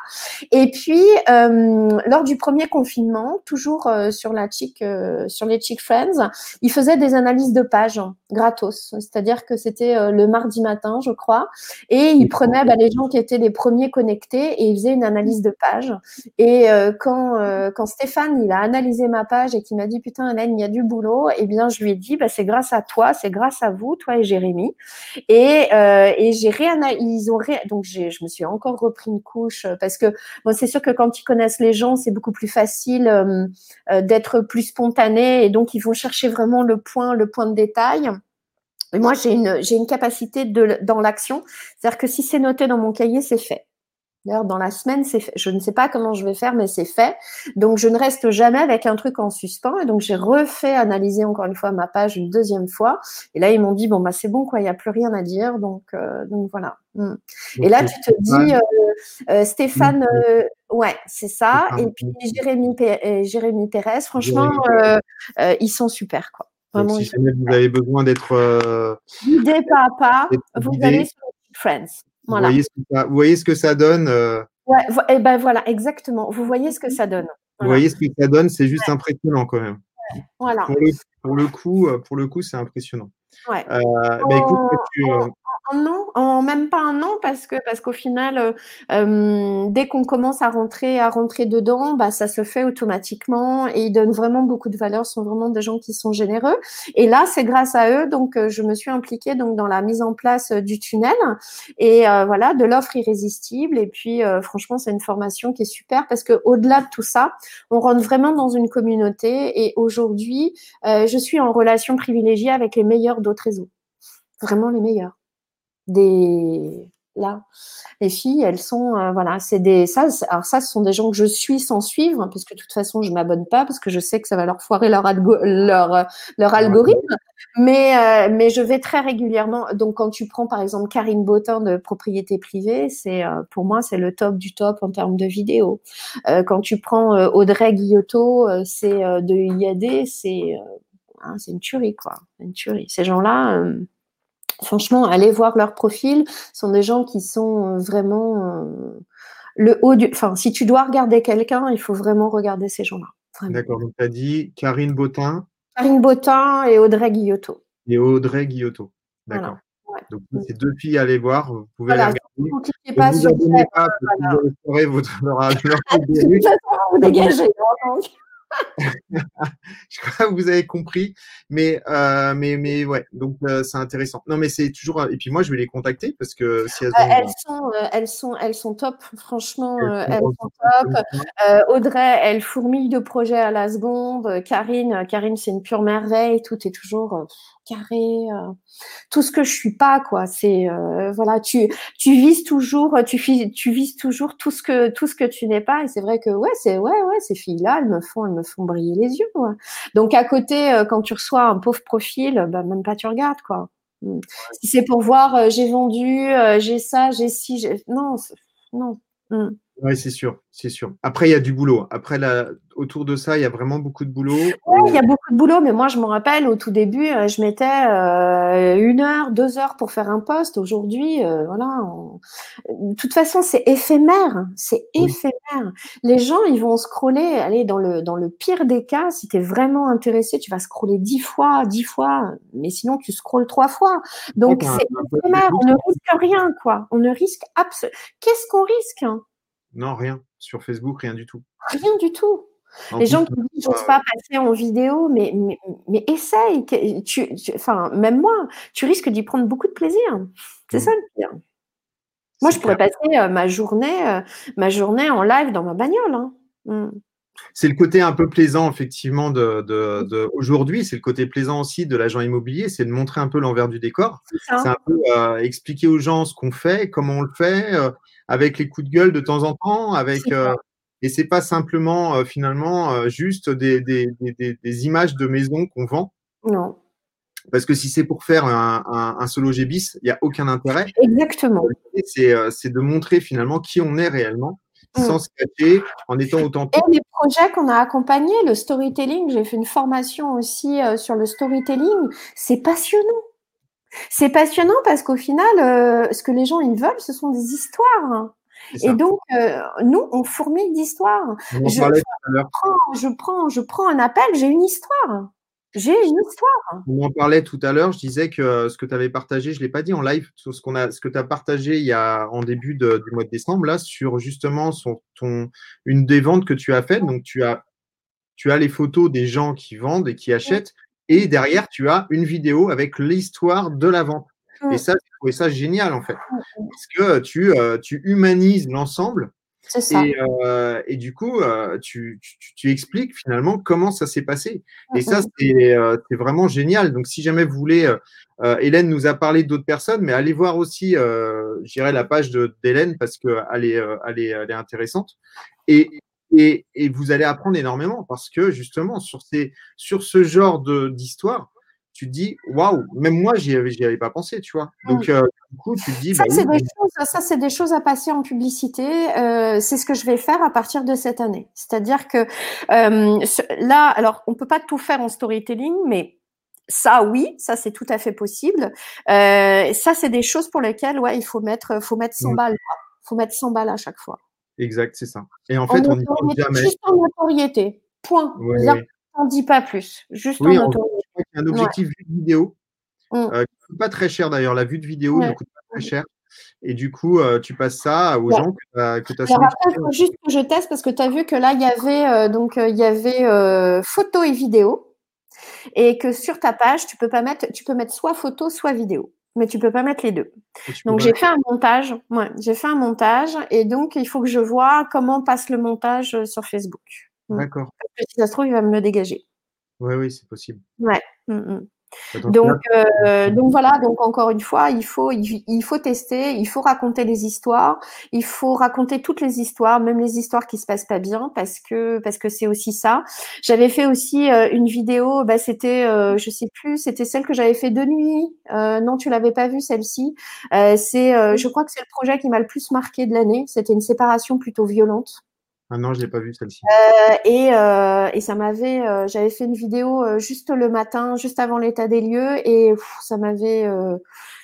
Speaker 2: Et puis lors du premier confinement toujours sur la chick euh, sur les chick friends ils faisaient des analyses de pages hein, gratos c'est-à-dire que c'était euh, le mardi matin, je crois, et ils prenaient bah, les gens qui étaient les premiers connectés et ils faisaient une analyse de page. Et euh, quand, euh, quand Stéphane il a analysé ma page et qu'il m'a dit putain Hélène, il y a du boulot, eh bien je lui ai dit bah, c'est grâce à toi, c'est grâce à vous, toi et Jérémy. Et, euh, et j'ai réanalysé, ils ont ré... donc j'ai, je me suis encore repris une couche parce que bon, c'est sûr que quand ils connaissent les gens, c'est beaucoup plus facile euh, euh, d'être plus spontané et donc ils vont chercher vraiment le point, le point de détail. Et moi, j'ai une, j'ai une capacité de, dans l'action. C'est-à-dire que si c'est noté dans mon cahier, c'est fait. D'ailleurs, dans la semaine, c'est fait. Je ne sais pas comment je vais faire, mais c'est fait. Donc, je ne reste jamais avec un truc en suspens. Et donc, j'ai refait analyser encore une fois ma page une deuxième fois. Et là, ils m'ont dit, bon, bah, c'est bon, quoi, il n'y a plus rien à dire. Donc, euh, donc voilà. Mm. Et là, tu te dis, euh, euh, Stéphane, euh, ouais, c'est ça. Et puis, Jérémy, Pé- Jérémy Pérez, franchement, ils sont super, quoi.
Speaker 1: Donc, si jamais vous avez besoin d'être euh,
Speaker 2: guidé pas à pas, vous
Speaker 1: guidé,
Speaker 2: allez sur Friends.
Speaker 1: vous,
Speaker 2: Voilà.
Speaker 1: voyez ce que ça, vous voyez ce que ça donne. euh,
Speaker 2: Ouais, et ben voilà, exactement. Vous voyez ce que ça donne.
Speaker 1: Vous voyez ce que ça donne, c'est juste impressionnant quand même.
Speaker 2: Voilà.
Speaker 1: Pour le, pour le coup, pour le coup, c'est impressionnant.
Speaker 2: Ouais.
Speaker 1: Euh, bah, écoute, tu, euh,
Speaker 2: un an, en même pas un an, parce que parce qu'au final, euh, euh, dès qu'on commence à rentrer à rentrer dedans, bah ça se fait automatiquement et ils donnent vraiment beaucoup de valeur. Ce sont vraiment des gens qui sont généreux. Et là, c'est grâce à eux donc euh, je me suis impliquée donc dans la mise en place euh, du tunnel et euh, voilà de l'offre irrésistible. Et puis franchement, c'est une formation qui est super parce que au-delà de tout ça, on rentre vraiment dans une communauté et aujourd'hui, je suis en relation privilégiée avec les meilleurs d'autres réseaux, vraiment les meilleurs des là les filles elles sont euh, voilà c'est des ça alors ça ce sont des gens que je suis sans suivre hein, parce que de toute façon je m'abonne pas parce que je sais que ça va leur foirer leur leur leur algorithme. Mais euh, mais je vais très régulièrement donc quand tu prends par exemple Karine Botin de propriété privée c'est euh, pour moi c'est le top du top en termes de vidéos. Quand tu prends Audrey Guillotot c'est de IAD c'est hein, c'est une tuerie quoi une tuerie. Ces gens là franchement, allez voir leur profil. Ce sont des gens qui sont euh, vraiment euh, le haut du. Enfin, si tu dois regarder quelqu'un, il faut vraiment regarder ces gens-là.
Speaker 1: D'accord. Donc, tu as dit Karine Botin.
Speaker 2: Karine Botin et Audrey Guillotot.
Speaker 1: Et Audrey Guillotot. D'accord. Donc, c'est deux filles à aller voir. Vous pouvez les regarder. Ne vous pas sur vous abonnez pas, voilà. vous aurez votre, leur, leur,
Speaker 2: vous dégagez.
Speaker 1: je crois que vous avez compris, mais euh, mais mais ouais, donc euh, c'est intéressant. Non, mais c'est toujours et puis moi je vais les contacter parce que si elles,
Speaker 2: ont... elles sont euh, elles sont elles sont top, franchement elles, elles sont top. Audrey, elle fourmille de projets à la seconde. Karine, Karine c'est une pure merveille, tout est toujours carré, euh, tout ce que je suis pas quoi. C'est euh, voilà, tu tu vises toujours, tu tu vises toujours tout ce que tout ce que tu n'es pas. Et c'est vrai que ouais, c'est ouais ouais, ces filles là, elles me font elles me font briller les yeux. Donc à côté, euh, quand tu reçois un pauvre profil, bah, même pas tu regardes quoi. Hmm. Si c'est pour voir, j'ai vendu, j'ai ça, j'ai ci, non non. Hmm.
Speaker 1: Oui, c'est sûr, c'est sûr. Après, il y a du boulot. Après, là, autour de ça, il y a vraiment beaucoup de boulot.
Speaker 2: Oui, il y a beaucoup de boulot, mais moi, je me rappelle, au tout début, euh, je mettais euh, une heure, deux heures pour faire un poste. Aujourd'hui, euh, voilà. De toute façon, c'est éphémère. C'est éphémère. Les gens, ils vont scroller. Allez, dans le, dans le pire des cas, si tu es vraiment intéressé, tu vas scroller dix fois, dix fois, mais sinon, tu scrolles trois fois. Donc, c'est éphémère. On ne risque rien, quoi. On ne risque absolument. Qu'est-ce qu'on risque hein?
Speaker 1: Non, rien. Sur Facebook, rien du tout.
Speaker 2: Rien du tout. les gens qui disent j'ose pas passer en vidéo, mais, mais, essaye. Tu, enfin, même moi, tu risques d'y prendre beaucoup de plaisir. C'est ça le pire. Moi, je pourrais passer euh, ma journée, euh, ma journée en live dans ma bagnole. Hein. Mmh.
Speaker 1: C'est le côté un peu plaisant, effectivement, de, aujourd'hui. C'est le côté plaisant aussi de l'agent immobilier, c'est de montrer un peu l'envers du décor. C'est un peu euh, expliquer aux gens ce qu'on fait, comment on le fait, avec les coups de gueule de temps en temps, avec euh, et c'est pas simplement euh, finalement euh, juste des, des, des, des, images de maisons qu'on vend.
Speaker 2: Non.
Speaker 1: Parce que si c'est pour faire un, un, un solo Gébis, il n'y a aucun intérêt.
Speaker 2: Exactement.
Speaker 1: C'est de montrer finalement qui on est réellement mm. sans se cacher, en étant authentique.
Speaker 2: Et les projets qu'on a accompagnés, le storytelling, j'ai fait une formation aussi sur le storytelling, c'est passionnant. C'est passionnant parce qu'au final, euh, ce que les gens ils veulent, ce sont des histoires. Et donc, euh, nous, on fourmille d'histoires. Je, je, prends, je prends un appel, j'ai une histoire. J'ai une histoire.
Speaker 1: On en parlait tout à l'heure. Je disais que euh, ce que tu avais partagé, je ne l'ai pas dit en live, ce, qu'on a, ce que tu as partagé il y a, en début du mois de décembre, là, sur justement ton, une des ventes que tu as faites. Donc, tu as, tu as les photos des gens qui vendent et qui achètent. Et derrière, tu as une vidéo avec l'histoire de la vente. Et ça, j'ai trouvé ça génial en fait. Parce que tu, euh, tu humanises l'ensemble.
Speaker 2: C'est ça.
Speaker 1: Et, euh, et, du coup, euh, tu, tu, tu, expliques finalement comment ça s'est passé. Et ça, c'est vraiment génial. Donc, si jamais vous voulez, Hélène nous a parlé d'autres personnes, mais allez voir aussi, je la page d'Hélène parce qu'elle est, elle est, elle est intéressante. Et, et, vous allez apprendre énormément parce que justement, sur, ces, sur ce genre d'histoire, tu te dis, waouh, même moi, j'y avais, avais pas pensé, tu vois. Donc, euh, du coup, tu te dis.
Speaker 2: Ça, bah c'est des, choses, ça, c'est des choses à passer en publicité. Euh, c'est ce que je vais faire à partir de cette année. C'est-à-dire que euh, là, alors, on peut pas tout faire en storytelling, mais ça, oui, ça c'est tout à fait possible. ça, c'est des choses pour lesquelles, ouais, il faut mettre, faut mettre 100 balles. Faut mettre 100 balles à chaque fois.
Speaker 1: Exact, c'est ça. Et en, fait, on n'y pense jamais.
Speaker 2: Juste en notoriété. Point. On ne dit pas plus. Juste en notoriété.
Speaker 1: Il y a un objectif vue de vidéo mmh. euh, qui ne coûte pas très cher d'ailleurs. La vue de vidéo ne coûte pas très cher. Et du coup, euh, tu passes ça aux gens que tu as, Alors
Speaker 2: après, faut juste que je teste parce que tu as vu que là, il y avait, euh, donc, il y avait photo et vidéo. Et que sur ta page, tu peux pas mettre, tu peux mettre soit photo, soit vidéo mais tu peux pas mettre les deux. Donc j'ai fait un montage. Ouais, j'ai fait un montage et donc il faut que je vois comment passe le montage sur Facebook.
Speaker 1: Mmh. D'accord.
Speaker 2: si ça se trouve, il va me le dégager.
Speaker 1: Oui, oui, c'est possible.
Speaker 2: Ouais. Mmh, mmh. Donc, euh, donc voilà, donc encore une fois, il faut, il, faut tester, il faut raconter des histoires, il faut raconter toutes les histoires, même les histoires qui se passent pas bien, parce que parce que c'est aussi ça. J'avais fait aussi euh, une vidéo, bah c'était, euh, je sais plus, c'était celle que j'avais fait de nuit. Euh, non, tu l'avais pas vue celle-ci. c'est, je crois que c'est le projet qui m'a le plus marqué de l'année. C'était une séparation plutôt violente.
Speaker 1: Ah non, je l'ai pas vu celle-ci.
Speaker 2: Euh, et, euh, et, ça m'avait, euh, j'avais fait une vidéo juste le matin, juste avant l'état des lieux, et ça m'avait,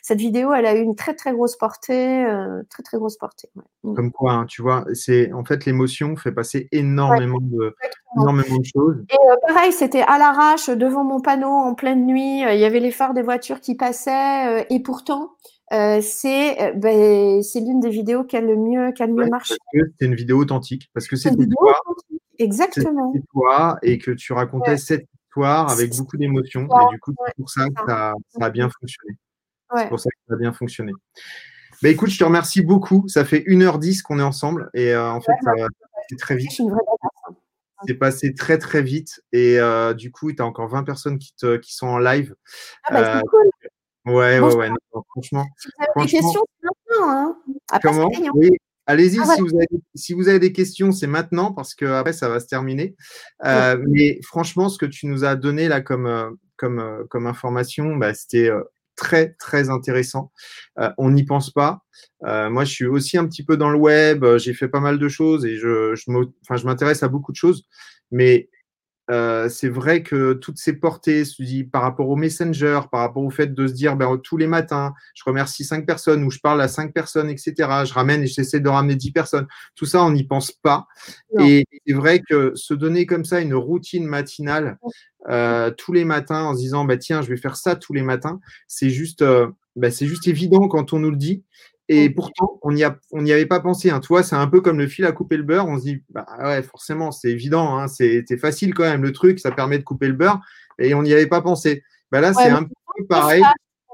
Speaker 2: cette vidéo, elle a eu une très très grosse portée, très très grosse portée. Ouais.
Speaker 1: Mm. Comme quoi, hein, tu vois, c'est en fait l'émotion fait passer énormément de, énormément de choses.
Speaker 2: Et pareil, c'était à l'arrache devant mon panneau en pleine nuit. Il y avait les phares des voitures qui passaient, et pourtant, euh, c'est euh, ben, c'est l'une des vidéos qui a le mieux, qui a le mieux marché.
Speaker 1: C'est une vidéo authentique, parce que c'est toi.
Speaker 2: Exactement.
Speaker 1: C'est toi et que tu racontais cette histoire avec beaucoup d'émotion. Et du coup, c'est pour ça que ça, a bien fonctionné. C'est pour ça que ça a bien fonctionné. Bah, écoute, je te remercie beaucoup. Ça fait 1h10 qu'on est ensemble et euh, en fait, bah, c'est très vite. Hein. C'est passé très très vite et du coup, tu as encore 20 personnes qui, te, qui sont en live.
Speaker 2: Ah bah, c'est cool.
Speaker 1: Ouais, ouais, ouais. franchement.
Speaker 2: Si vous avez des questions, c'est maintenant. Hein.
Speaker 1: comment? Oui, allez-y. Ah, si, vous avez, si vous avez des questions, c'est maintenant parce que après ça va se terminer. Euh, mais franchement, ce que tu nous as donné là comme, euh, comme, euh, comme information, bah, c'était très, très intéressant. on n'y pense pas. moi, je suis aussi un petit peu dans le web. J'ai fait pas mal de choses et je, je m'intéresse à beaucoup de choses. Mais euh, c'est vrai que toutes ces portées, par rapport au Messenger, par rapport au fait de se dire ben, tous les matins, je remercie cinq personnes ou je parle à cinq personnes, etc. Je ramène et j'essaie de ramener dix personnes. Tout ça, on n'y pense pas. Et c'est vrai que se donner comme ça une routine matinale euh, tous les matins en se disant bah, tiens, je vais faire ça tous les matins, c'est juste, euh, bah, c'est juste évident quand on nous le dit. Et pourtant, on n'y avait pas pensé. Hein. Tu vois, c'est un peu comme le fil à couper le beurre. On se dit, bah ouais, forcément, c'est évident. Hein. C'est facile quand même. Le truc, ça permet de couper le beurre. Et on n'y avait pas pensé. Bah là, c'est un peu pareil.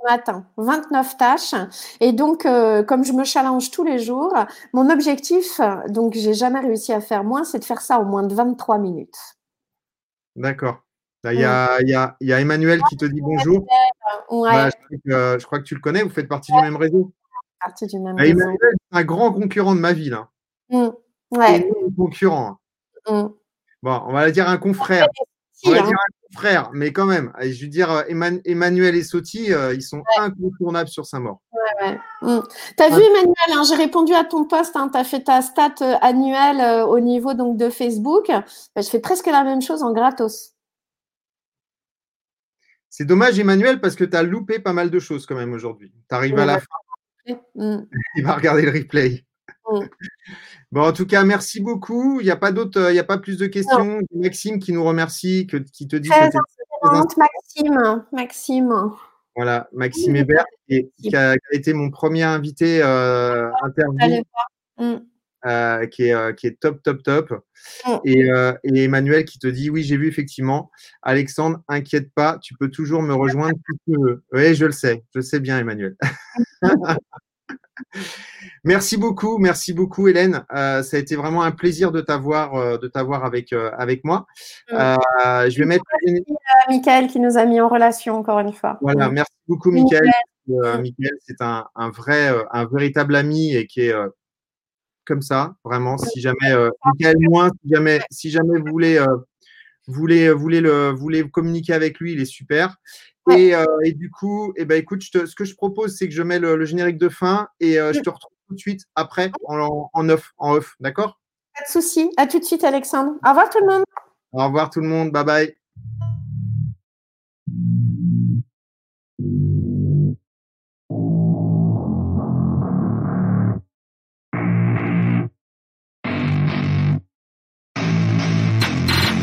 Speaker 2: Matin, 29 tâches. Et donc, euh, comme je me challenge tous les jours, mon objectif, donc j'ai jamais réussi à faire moins, c'est de faire ça au moins de 23 minutes.
Speaker 1: D'accord. Il y, a, y, a, y, a, Emmanuel qui te dit bonjour. Bah, je, crois que, tu le connais, vous faites partie du même réseau
Speaker 2: partie du même
Speaker 1: bah, Emmanuel, c'est un grand concurrent de ma ville. Hein.
Speaker 2: Mmh. Ouais.
Speaker 1: Un concurrent. Mmh. Bon, on va dire un confrère. On va hein. dire un confrère, mais quand même, je veux dire, euh, Emmanuel et Soti, euh, ils sont incontournables sur sa mort.
Speaker 2: Ouais, ouais. Mmh. Tu as vu, Emmanuel, hein, j'ai répondu à ton post, hein, tu as fait ta stat euh, annuelle au niveau donc, de Facebook. Bah, je fais presque la même chose en gratos.
Speaker 1: C'est dommage, Emmanuel, parce que tu as loupé pas mal de choses quand même aujourd'hui. Tu arrives à la fin. Mm. Il va regarder le replay. Mm. Bon, en tout cas, merci beaucoup. Il n'y a pas d'autres, il n'y a pas plus de questions. Maxime qui nous remercie, que, qui te dit
Speaker 2: très que Maxime, Maxime.
Speaker 1: Voilà, Maxime Hébert, qui, a, été mon premier invité euh, interview, mm. euh, qui, est, euh, qui est top, top, top. Et, et, Emmanuel qui te dit oui, j'ai vu effectivement. Alexandre, inquiète pas, tu peux toujours me rejoindre si tu veux. Oui, je le sais, je le sais bien, Emmanuel. Merci beaucoup, merci beaucoup Hélène. Euh, ça a été vraiment un plaisir de t'avoir, euh, de t'avoir avec euh, avec moi. je vais mettre.
Speaker 2: Merci Michael qui nous a mis en relation encore une fois.
Speaker 1: Voilà, merci beaucoup Michael. Michael, c'est un, un, vrai, un véritable ami et qui est comme ça, vraiment. Si jamais Michael moins, si jamais, si jamais vous voulez voulez, voulez, le, voulez communiquer avec lui, il est super. Et, euh, et, du coup, eh ben, écoute, ce que je propose, c'est que je mets le, générique de fin et euh, je te retrouve tout de suite après en, en off, en off, d'accord?
Speaker 2: Pas de souci. À tout de suite, Alexandre. Au revoir tout le monde.
Speaker 1: Au revoir tout le monde. Bye bye.